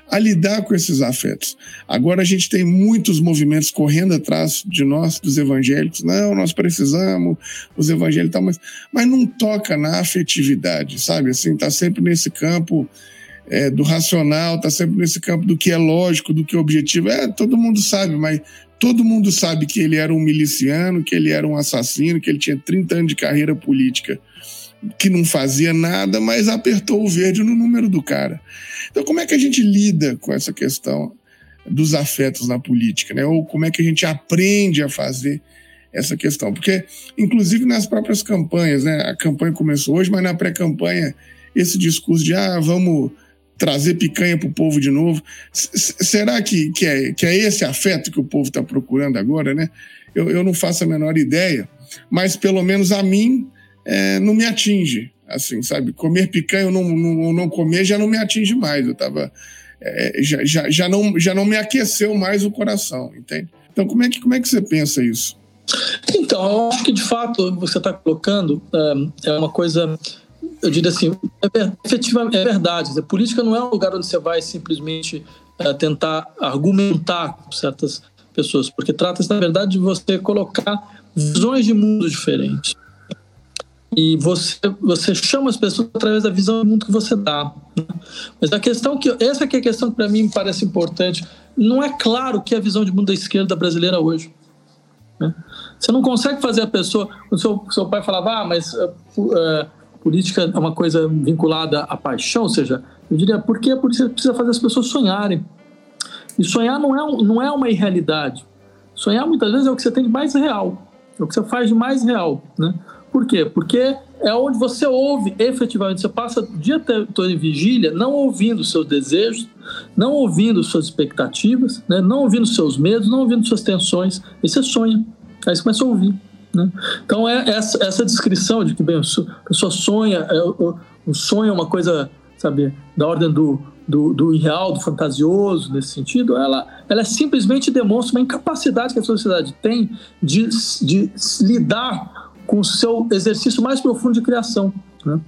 a lidar com esses afetos. Agora a gente tem muitos movimentos correndo atrás de nós, dos evangélicos. Não, nós precisamos, os evangélicos, mas, mas não toca na afetividade, sabe? Assim, tá sempre nesse campo é, do racional, tá sempre nesse campo do que é lógico, do que é objetivo. É, todo mundo sabe, mas todo mundo sabe que ele era um miliciano, que ele era um assassino, que ele tinha 30 anos de carreira política que não fazia nada, mas apertou o verde no número do cara. Então, como é que a gente lida com essa questão dos afetos na política, né? Ou como é que a gente aprende a fazer essa questão? Porque, inclusive nas próprias campanhas, né? A campanha começou hoje, mas na pré-campanha esse discurso de ah, vamos trazer picanha para o povo de novo. Será que, que, é, que é esse afeto que o povo está procurando agora, né? Eu, eu não faço a menor ideia. mas pelo menos a mim é, não me atinge. Assim, sabe? Comer picanha ou não, não, não comer já não me atinge mais. Eu tava. É, já, já, já, não, já não me aqueceu mais o coração, entende? Então, como é que, como é que você pensa isso? Então, eu acho que de fato você está colocando é, é uma coisa eu diria assim, é, efetivamente, é verdade. A política não é um lugar onde você vai simplesmente é, tentar argumentar com certas pessoas, porque trata-se, na verdade, de você colocar visões de mundo diferentes. E você, você chama as pessoas através da visão do mundo que você dá. Né? Mas a questão que. Essa que é a questão que para mim me parece importante. Não é claro que é a visão de mundo da esquerda brasileira hoje. Né? Você não consegue fazer a pessoa. O seu, seu pai falava, ah, mas uh, política é uma coisa vinculada à paixão, ou seja, eu diria, por que a polícia precisa fazer as pessoas sonharem? E sonhar não é, não é uma irrealidade. Sonhar muitas vezes é o que você tem de mais real, é o que você faz de mais real, né? Por quê? Porque é onde você ouve efetivamente, você passa o dia todo em vigília não ouvindo seus desejos, não ouvindo suas expectativas, né? não ouvindo seus medos, não ouvindo suas tensões, e você sonha, aí você começa a ouvir. Né? Então, é essa, essa descrição de que bem, a pessoa sonha, é, o, o sonho é uma coisa, sabe, da ordem do, do, do irreal, do fantasioso, nesse sentido, ela, ela simplesmente demonstra uma incapacidade que a sociedade tem de, de lidar com o seu exercício mais profundo de criação. Né?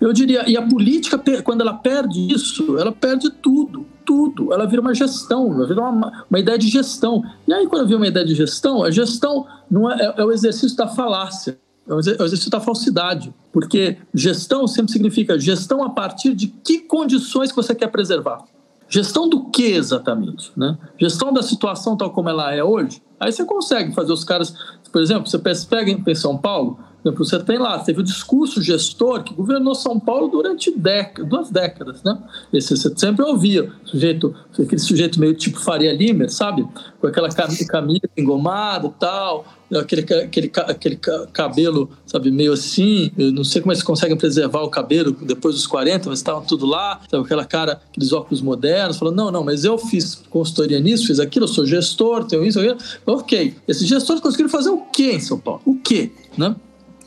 Eu diria, e a política, quando ela perde isso, ela perde tudo, tudo. Ela vira uma gestão, ela vira uma, uma ideia de gestão. E aí, quando vira uma ideia de gestão, a gestão não é, é, é o exercício da falácia, é o exercício da falsidade. Porque gestão sempre significa gestão a partir de que condições que você quer preservar. Gestão do que exatamente? Né? Gestão da situação tal como ela é hoje? Aí você consegue fazer os caras, por exemplo, você pega em São Paulo, exemplo, você tem lá, teve o discurso gestor que governou São Paulo durante décadas, duas décadas, né? Esse você sempre ouvia, sujeito, aquele sujeito meio tipo Faria Limer, sabe? Com aquela camisa engomada e tal, aquele, aquele, aquele cabelo, sabe, meio assim, eu não sei como eles conseguem preservar o cabelo depois dos 40, mas estavam tudo lá, sabe, aquela cara, aqueles óculos modernos, falando, não, não, mas eu fiz consultoria nisso, fiz aquilo, eu sou gestor, tenho isso, aquilo. ok. Esses gestores conseguiram fazer o quê em São Paulo? O quê, né?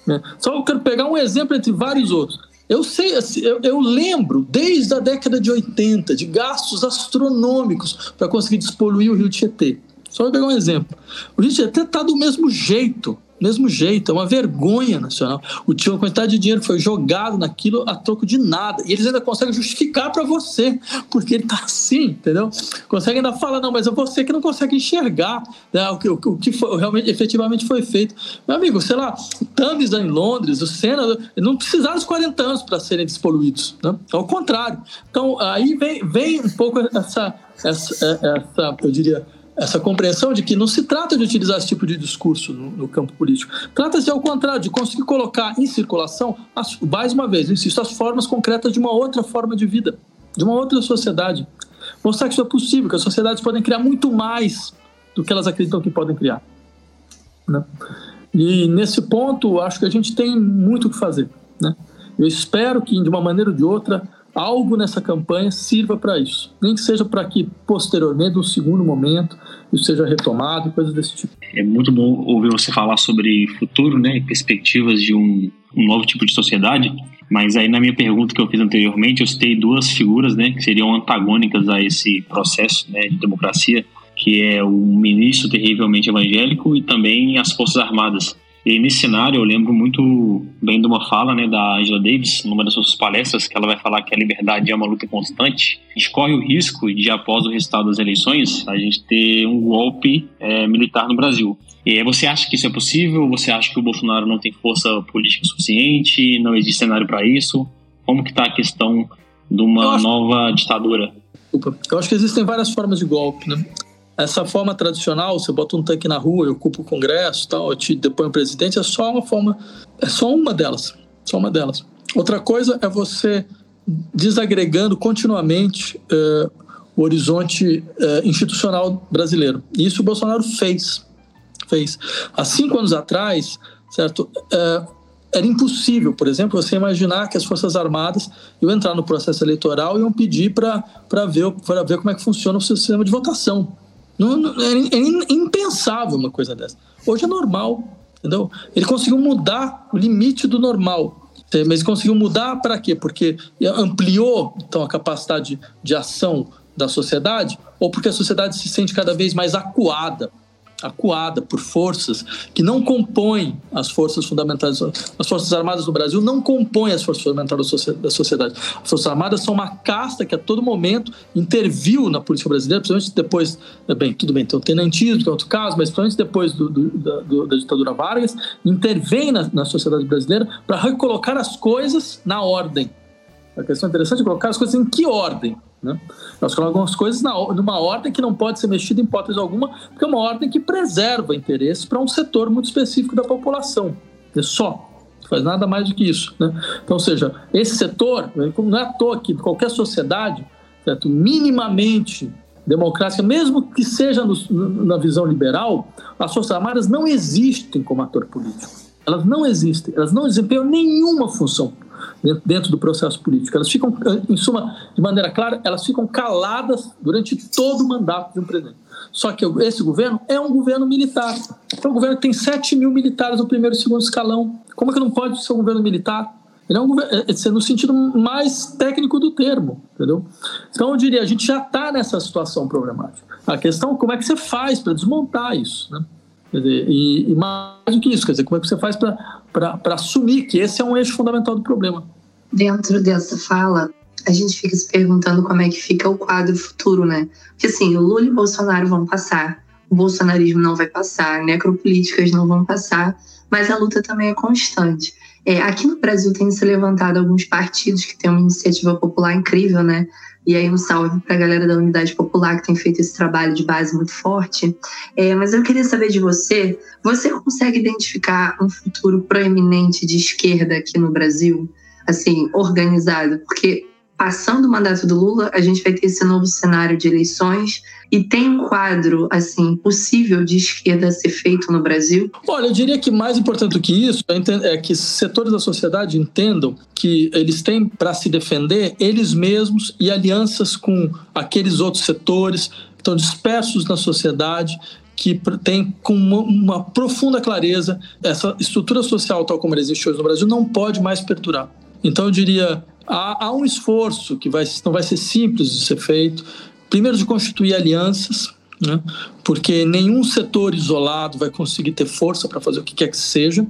Né? Só eu quero pegar um exemplo entre vários outros. Eu sei, assim, eu, eu, lembro desde a década de 80 de gastos astronômicos para conseguir despoluir o Rio Tietê. Só vou pegar um exemplo. O Rio Tietê está do mesmo jeito mesmo jeito, é uma vergonha nacional. O tio, a quantidade de dinheiro que foi jogado naquilo a troco de nada. E eles ainda conseguem justificar para você, porque ele tá assim, entendeu? Conseguem ainda falar, não, mas é você que não consegue enxergar né, o, que, o, o que foi, realmente, efetivamente foi feito. Meu amigo, sei lá, o Thames em Londres, o Senna, não precisaram dos 40 anos para serem despoluídos, né? Ao contrário. Então, aí vem, vem um pouco essa, essa, essa eu diria, essa compreensão de que não se trata de utilizar esse tipo de discurso no, no campo político. Trata-se, ao contrário, de conseguir colocar em circulação, as, mais uma vez, insisto, as formas concretas de uma outra forma de vida, de uma outra sociedade. Mostrar que isso é possível, que as sociedades podem criar muito mais do que elas acreditam que podem criar. Né? E nesse ponto, acho que a gente tem muito o que fazer. Né? Eu espero que, de uma maneira ou de outra, algo nessa campanha sirva para isso. Nem que seja para que, posteriormente, no segundo momento, isso seja retomado, coisas desse tipo. É muito bom ouvir você falar sobre futuro, né, perspectivas de um, um novo tipo de sociedade. Mas aí na minha pergunta que eu fiz anteriormente, eu citei duas figuras, né, que seriam antagônicas a esse processo né, de democracia, que é o ministro terrivelmente evangélico e também as Forças Armadas. E nesse cenário eu lembro muito bem de uma fala né, da Angela Davis, numa das suas palestras, que ela vai falar que a liberdade é uma luta constante. A gente corre o risco de, após o resultado das eleições, a gente ter um golpe é, militar no Brasil. E você acha que isso é possível? Você acha que o Bolsonaro não tem força política suficiente? Não existe cenário para isso? Como que está a questão de uma acho... nova ditadura? Eu acho que existem várias formas de golpe, né? Essa forma tradicional, você bota um tanque na rua, eu ocupo o Congresso, tal, eu te depõe o presidente, é só uma forma, é só uma delas, só uma delas. Outra coisa é você desagregando continuamente uh, o horizonte uh, institucional brasileiro. E isso o Bolsonaro fez, fez. Há cinco anos atrás, certo? Uh, era impossível, por exemplo, você imaginar que as Forças Armadas iam entrar no processo eleitoral e iam pedir para ver, ver como é que funciona o sistema de votação. Não, não, é, é impensável uma coisa dessa. Hoje é normal. entendeu? Ele conseguiu mudar o limite do normal. Mas conseguiu mudar para quê? Porque ampliou então a capacidade de ação da sociedade ou porque a sociedade se sente cada vez mais acuada acuada por forças que não compõem as forças fundamentais. As Forças Armadas no Brasil não compõem as forças fundamentais da sociedade. As Forças Armadas são uma casta que a todo momento interviu na política brasileira, principalmente depois, bem, tudo bem, tem o tenentismo, que é outro caso, mas principalmente depois do, do, da, do, da, ditadura Vargas, intervém na, na sociedade brasileira para recolocar as coisas na ordem. A questão interessante é colocar as coisas em que ordem? Né? Nós colocamos as coisas na, numa ordem que não pode ser mexida em hipótese alguma, porque é uma ordem que preserva interesses para um setor muito específico da população. É só. Não faz nada mais do que isso. Né? Então, ou seja, esse setor, não é à toa que qualquer sociedade certo, minimamente democrática, mesmo que seja no, na visão liberal, as Forças Armadas não existem como ator político. Elas não existem, elas não desempenham nenhuma função dentro do processo político. Elas ficam, em suma, de maneira clara, elas ficam caladas durante todo o mandato de um presidente. Só que esse governo é um governo militar. É um governo que tem 7 mil militares no primeiro e segundo escalão. Como é que não pode ser um governo militar? Ele é um governo, é, é no sentido mais técnico do termo, entendeu? Então, eu diria, a gente já está nessa situação problemática. A questão é como é que você faz para desmontar isso, né? Dizer, e, e, mais do que isso, quer dizer, como é que você faz para assumir que esse é um eixo fundamental do problema? Dentro dessa fala, a gente fica se perguntando como é que fica o quadro futuro, né? Porque assim, o Lula e Bolsonaro vão passar, o bolsonarismo não vai passar, necropolíticas não vão passar, mas a luta também é constante. É, aqui no Brasil tem se levantado alguns partidos que têm uma iniciativa popular incrível, né? E aí um salve para a galera da Unidade Popular que tem feito esse trabalho de base muito forte. É, mas eu queria saber de você, você consegue identificar um futuro proeminente de esquerda aqui no Brasil, assim, organizado? Porque passando o mandato do Lula, a gente vai ter esse novo cenário de eleições e tem um quadro assim possível de esquerda ser feito no Brasil? Olha, eu diria que mais importante do que isso é que setores da sociedade entendam que eles têm para se defender eles mesmos e alianças com aqueles outros setores que estão dispersos na sociedade que tem com uma, uma, profunda clareza essa estrutura social tal como ela existe hoje no Brasil não pode mais perdurar. Então eu diria há, há um esforço que vai, não vai ser simples de ser feito. Primeiro, de constituir alianças, né? porque nenhum setor isolado vai conseguir ter força para fazer o que quer que seja,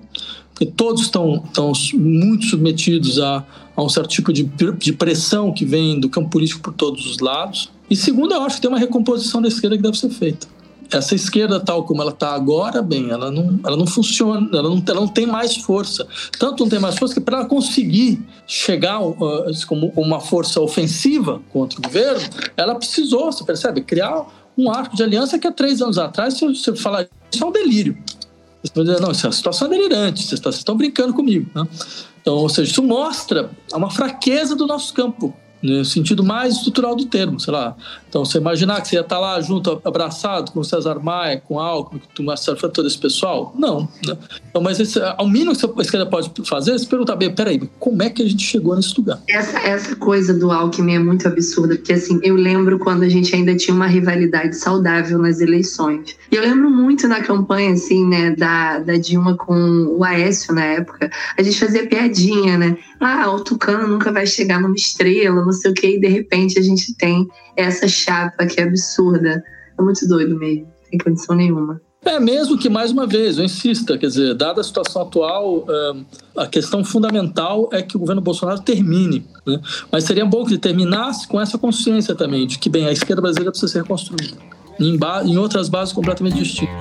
porque todos estão, estão muito submetidos a, a um certo tipo de, de pressão que vem do campo político por todos os lados. E segundo, eu acho que tem uma recomposição da esquerda que deve ser feita essa esquerda tal como ela está agora, bem, ela não, ela não funciona, ela não, ela não tem mais força. Tanto não tem mais força que para ela conseguir chegar uh, como uma força ofensiva contra o governo, ela precisou, você percebe, criar um arco de aliança que há três anos atrás, se você falar isso, é um delírio. Você pode dizer, não, essa situação é delirante, vocês estão brincando comigo. Né? Então, ou seja, isso mostra uma fraqueza do nosso campo no sentido mais estrutural do termo, sei lá. Então, você imaginar que você ia estar lá junto, abraçado com o César Maia, com Alckmin, com o Marcelo todo esse pessoal? Não. Né? Então, mas esse, ao mínimo que a esquerda pode fazer é se perguntar, bem, peraí, como é que a gente chegou nesse lugar? Essa, essa coisa do Alckmin é muito absurda, porque assim, eu lembro quando a gente ainda tinha uma rivalidade saudável nas eleições. E eu lembro muito na campanha, assim, né, da, da Dilma com o Aécio na época, a gente fazia piadinha, né? Ah, o Tucano nunca vai chegar numa estrela, não sei o quê, e de repente a gente tem essa chapa que é absurda. É muito doido mesmo, não tem condição nenhuma. É mesmo que, mais uma vez, eu insista, quer dizer, dada a situação atual, a questão fundamental é que o governo Bolsonaro termine. Né? Mas seria bom que ele terminasse com essa consciência também, de que, bem, a esquerda brasileira precisa ser reconstruída. Em, em outras bases completamente distintas.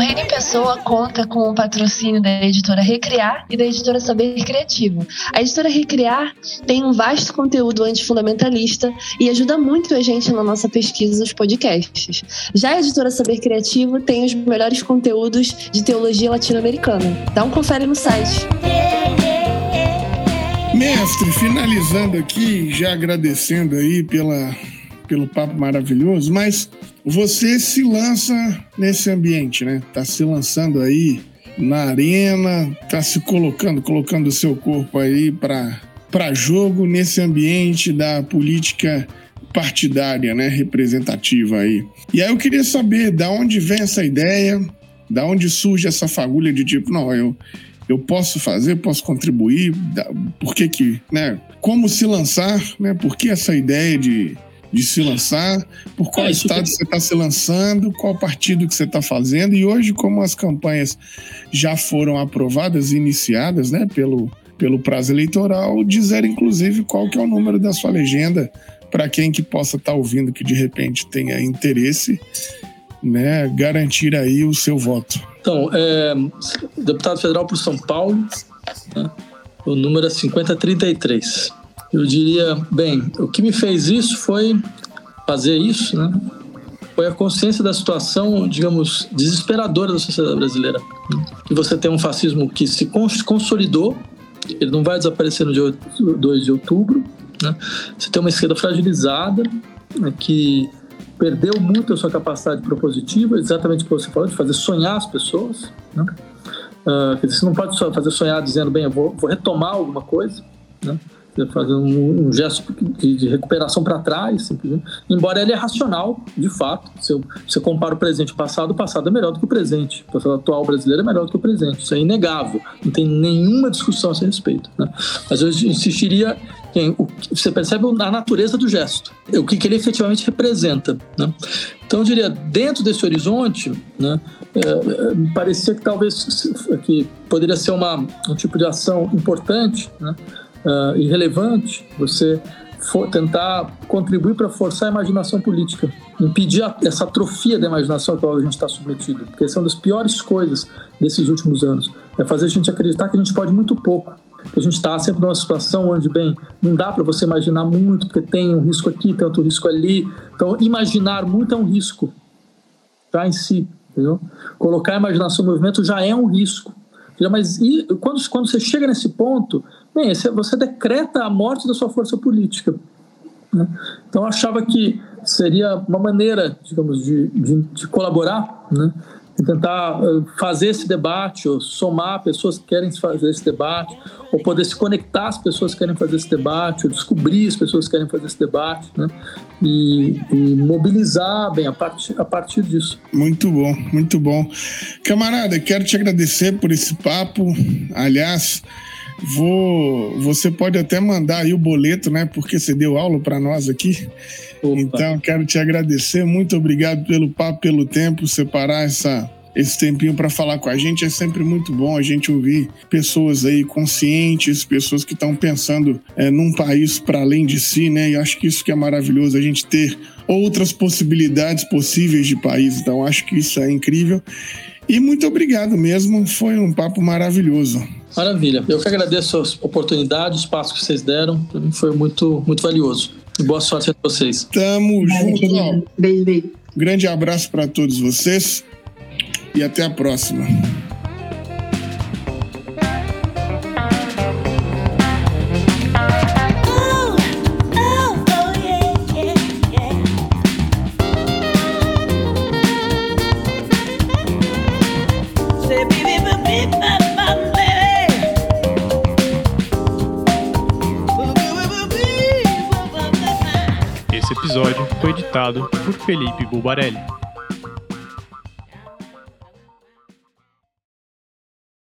O em Pessoa conta com o patrocínio da editora Recriar e da editora Saber Criativo. A editora Recriar tem um vasto conteúdo antifundamentalista e ajuda muito a gente na nossa pesquisa dos podcasts. Já a editora Saber Criativo tem os melhores conteúdos de teologia latino-americana. Dá um confere no site. Mestre, finalizando aqui, já agradecendo aí pela, pelo papo maravilhoso, mas você se lança nesse ambiente, né? Tá se lançando aí na arena, tá se colocando, colocando o seu corpo aí para para jogo nesse ambiente da política partidária, né, representativa aí. E aí eu queria saber da onde vem essa ideia, da onde surge essa fagulha de tipo, não, eu eu posso fazer, posso contribuir, por que que, né? Como se lançar, né? Por que essa ideia de, de se lançar? Por qual é, estado que... você está se lançando? Qual partido que você está fazendo? E hoje, como as campanhas já foram aprovadas e iniciadas, né? Pelo, pelo prazo eleitoral, dizer inclusive qual que é o número da sua legenda para quem que possa estar tá ouvindo que de repente tenha interesse né, garantir aí o seu voto. Então, é, deputado federal por São Paulo, né, o número é 5033. Eu diria, bem, o que me fez isso foi fazer isso, né? Foi a consciência da situação, digamos, desesperadora da sociedade brasileira. Né? Que você tem um fascismo que se consolidou, ele não vai desaparecer no dia 2 de outubro, né? Você tem uma esquerda fragilizada, né, que perdeu muito a sua capacidade propositiva, exatamente o que você falou, de fazer sonhar as pessoas. Né? Uh, você não pode só fazer sonhar dizendo, bem, eu vou, vou retomar alguma coisa, né? Fazer um, um gesto de, de recuperação para trás, embora ele é racional, de fato. Se você compara o presente e o passado, o passado é melhor do que o presente. O passado atual brasileiro é melhor do que o presente. Isso é inegável. Não tem nenhuma discussão a esse respeito. Né? Mas eu insistiria em o, você percebe a natureza do gesto, o que, que ele efetivamente representa. Né? Então, eu diria, dentro desse horizonte, né, é, é, parecia que talvez que poderia ser uma, um tipo de ação importante, né, uh, irrelevante, você tentar contribuir para forçar a imaginação política, impedir a, essa atrofia da imaginação a qual a gente está submetido, porque essa é uma das piores coisas desses últimos anos, é fazer a gente acreditar que a gente pode muito pouco, que a gente está sempre numa situação onde, bem, não dá para você imaginar muito, porque tem um risco aqui, tem outro risco ali, então imaginar muito é um risco, já em si, entendeu? Colocar a imaginação no movimento já é um risco, mas e, quando, quando você chega nesse ponto, bem, você decreta a morte da sua força política. Né? Então, eu achava que seria uma maneira, digamos, de, de, de colaborar, né? e tentar eh, fazer esse debate, ou somar pessoas que querem fazer esse debate, ou poder se conectar às pessoas que querem fazer esse debate, ou descobrir as pessoas que querem fazer esse debate, né? E, e mobilizar bem a partir, a partir disso. Muito bom, muito bom. Camarada, quero te agradecer por esse papo. Aliás, Vou, você pode até mandar aí o boleto, né? Porque você deu aula para nós aqui. Opa. Então, quero te agradecer. Muito obrigado pelo papo, pelo tempo, separar essa, esse tempinho para falar com a gente. É sempre muito bom a gente ouvir pessoas aí conscientes, pessoas que estão pensando é, num país para além de si, né? E acho que isso que é maravilhoso, a gente ter outras possibilidades possíveis de país. Então, acho que isso é incrível. E muito obrigado mesmo, foi um papo maravilhoso. Maravilha. Eu que agradeço a oportunidade, o espaço que vocês deram. Para mim foi muito, muito valioso. E boa sorte a vocês. Tamo junto. Beijo, beijo. Grande abraço para todos vocês e até a próxima. Editado por Felipe Bulbarelli.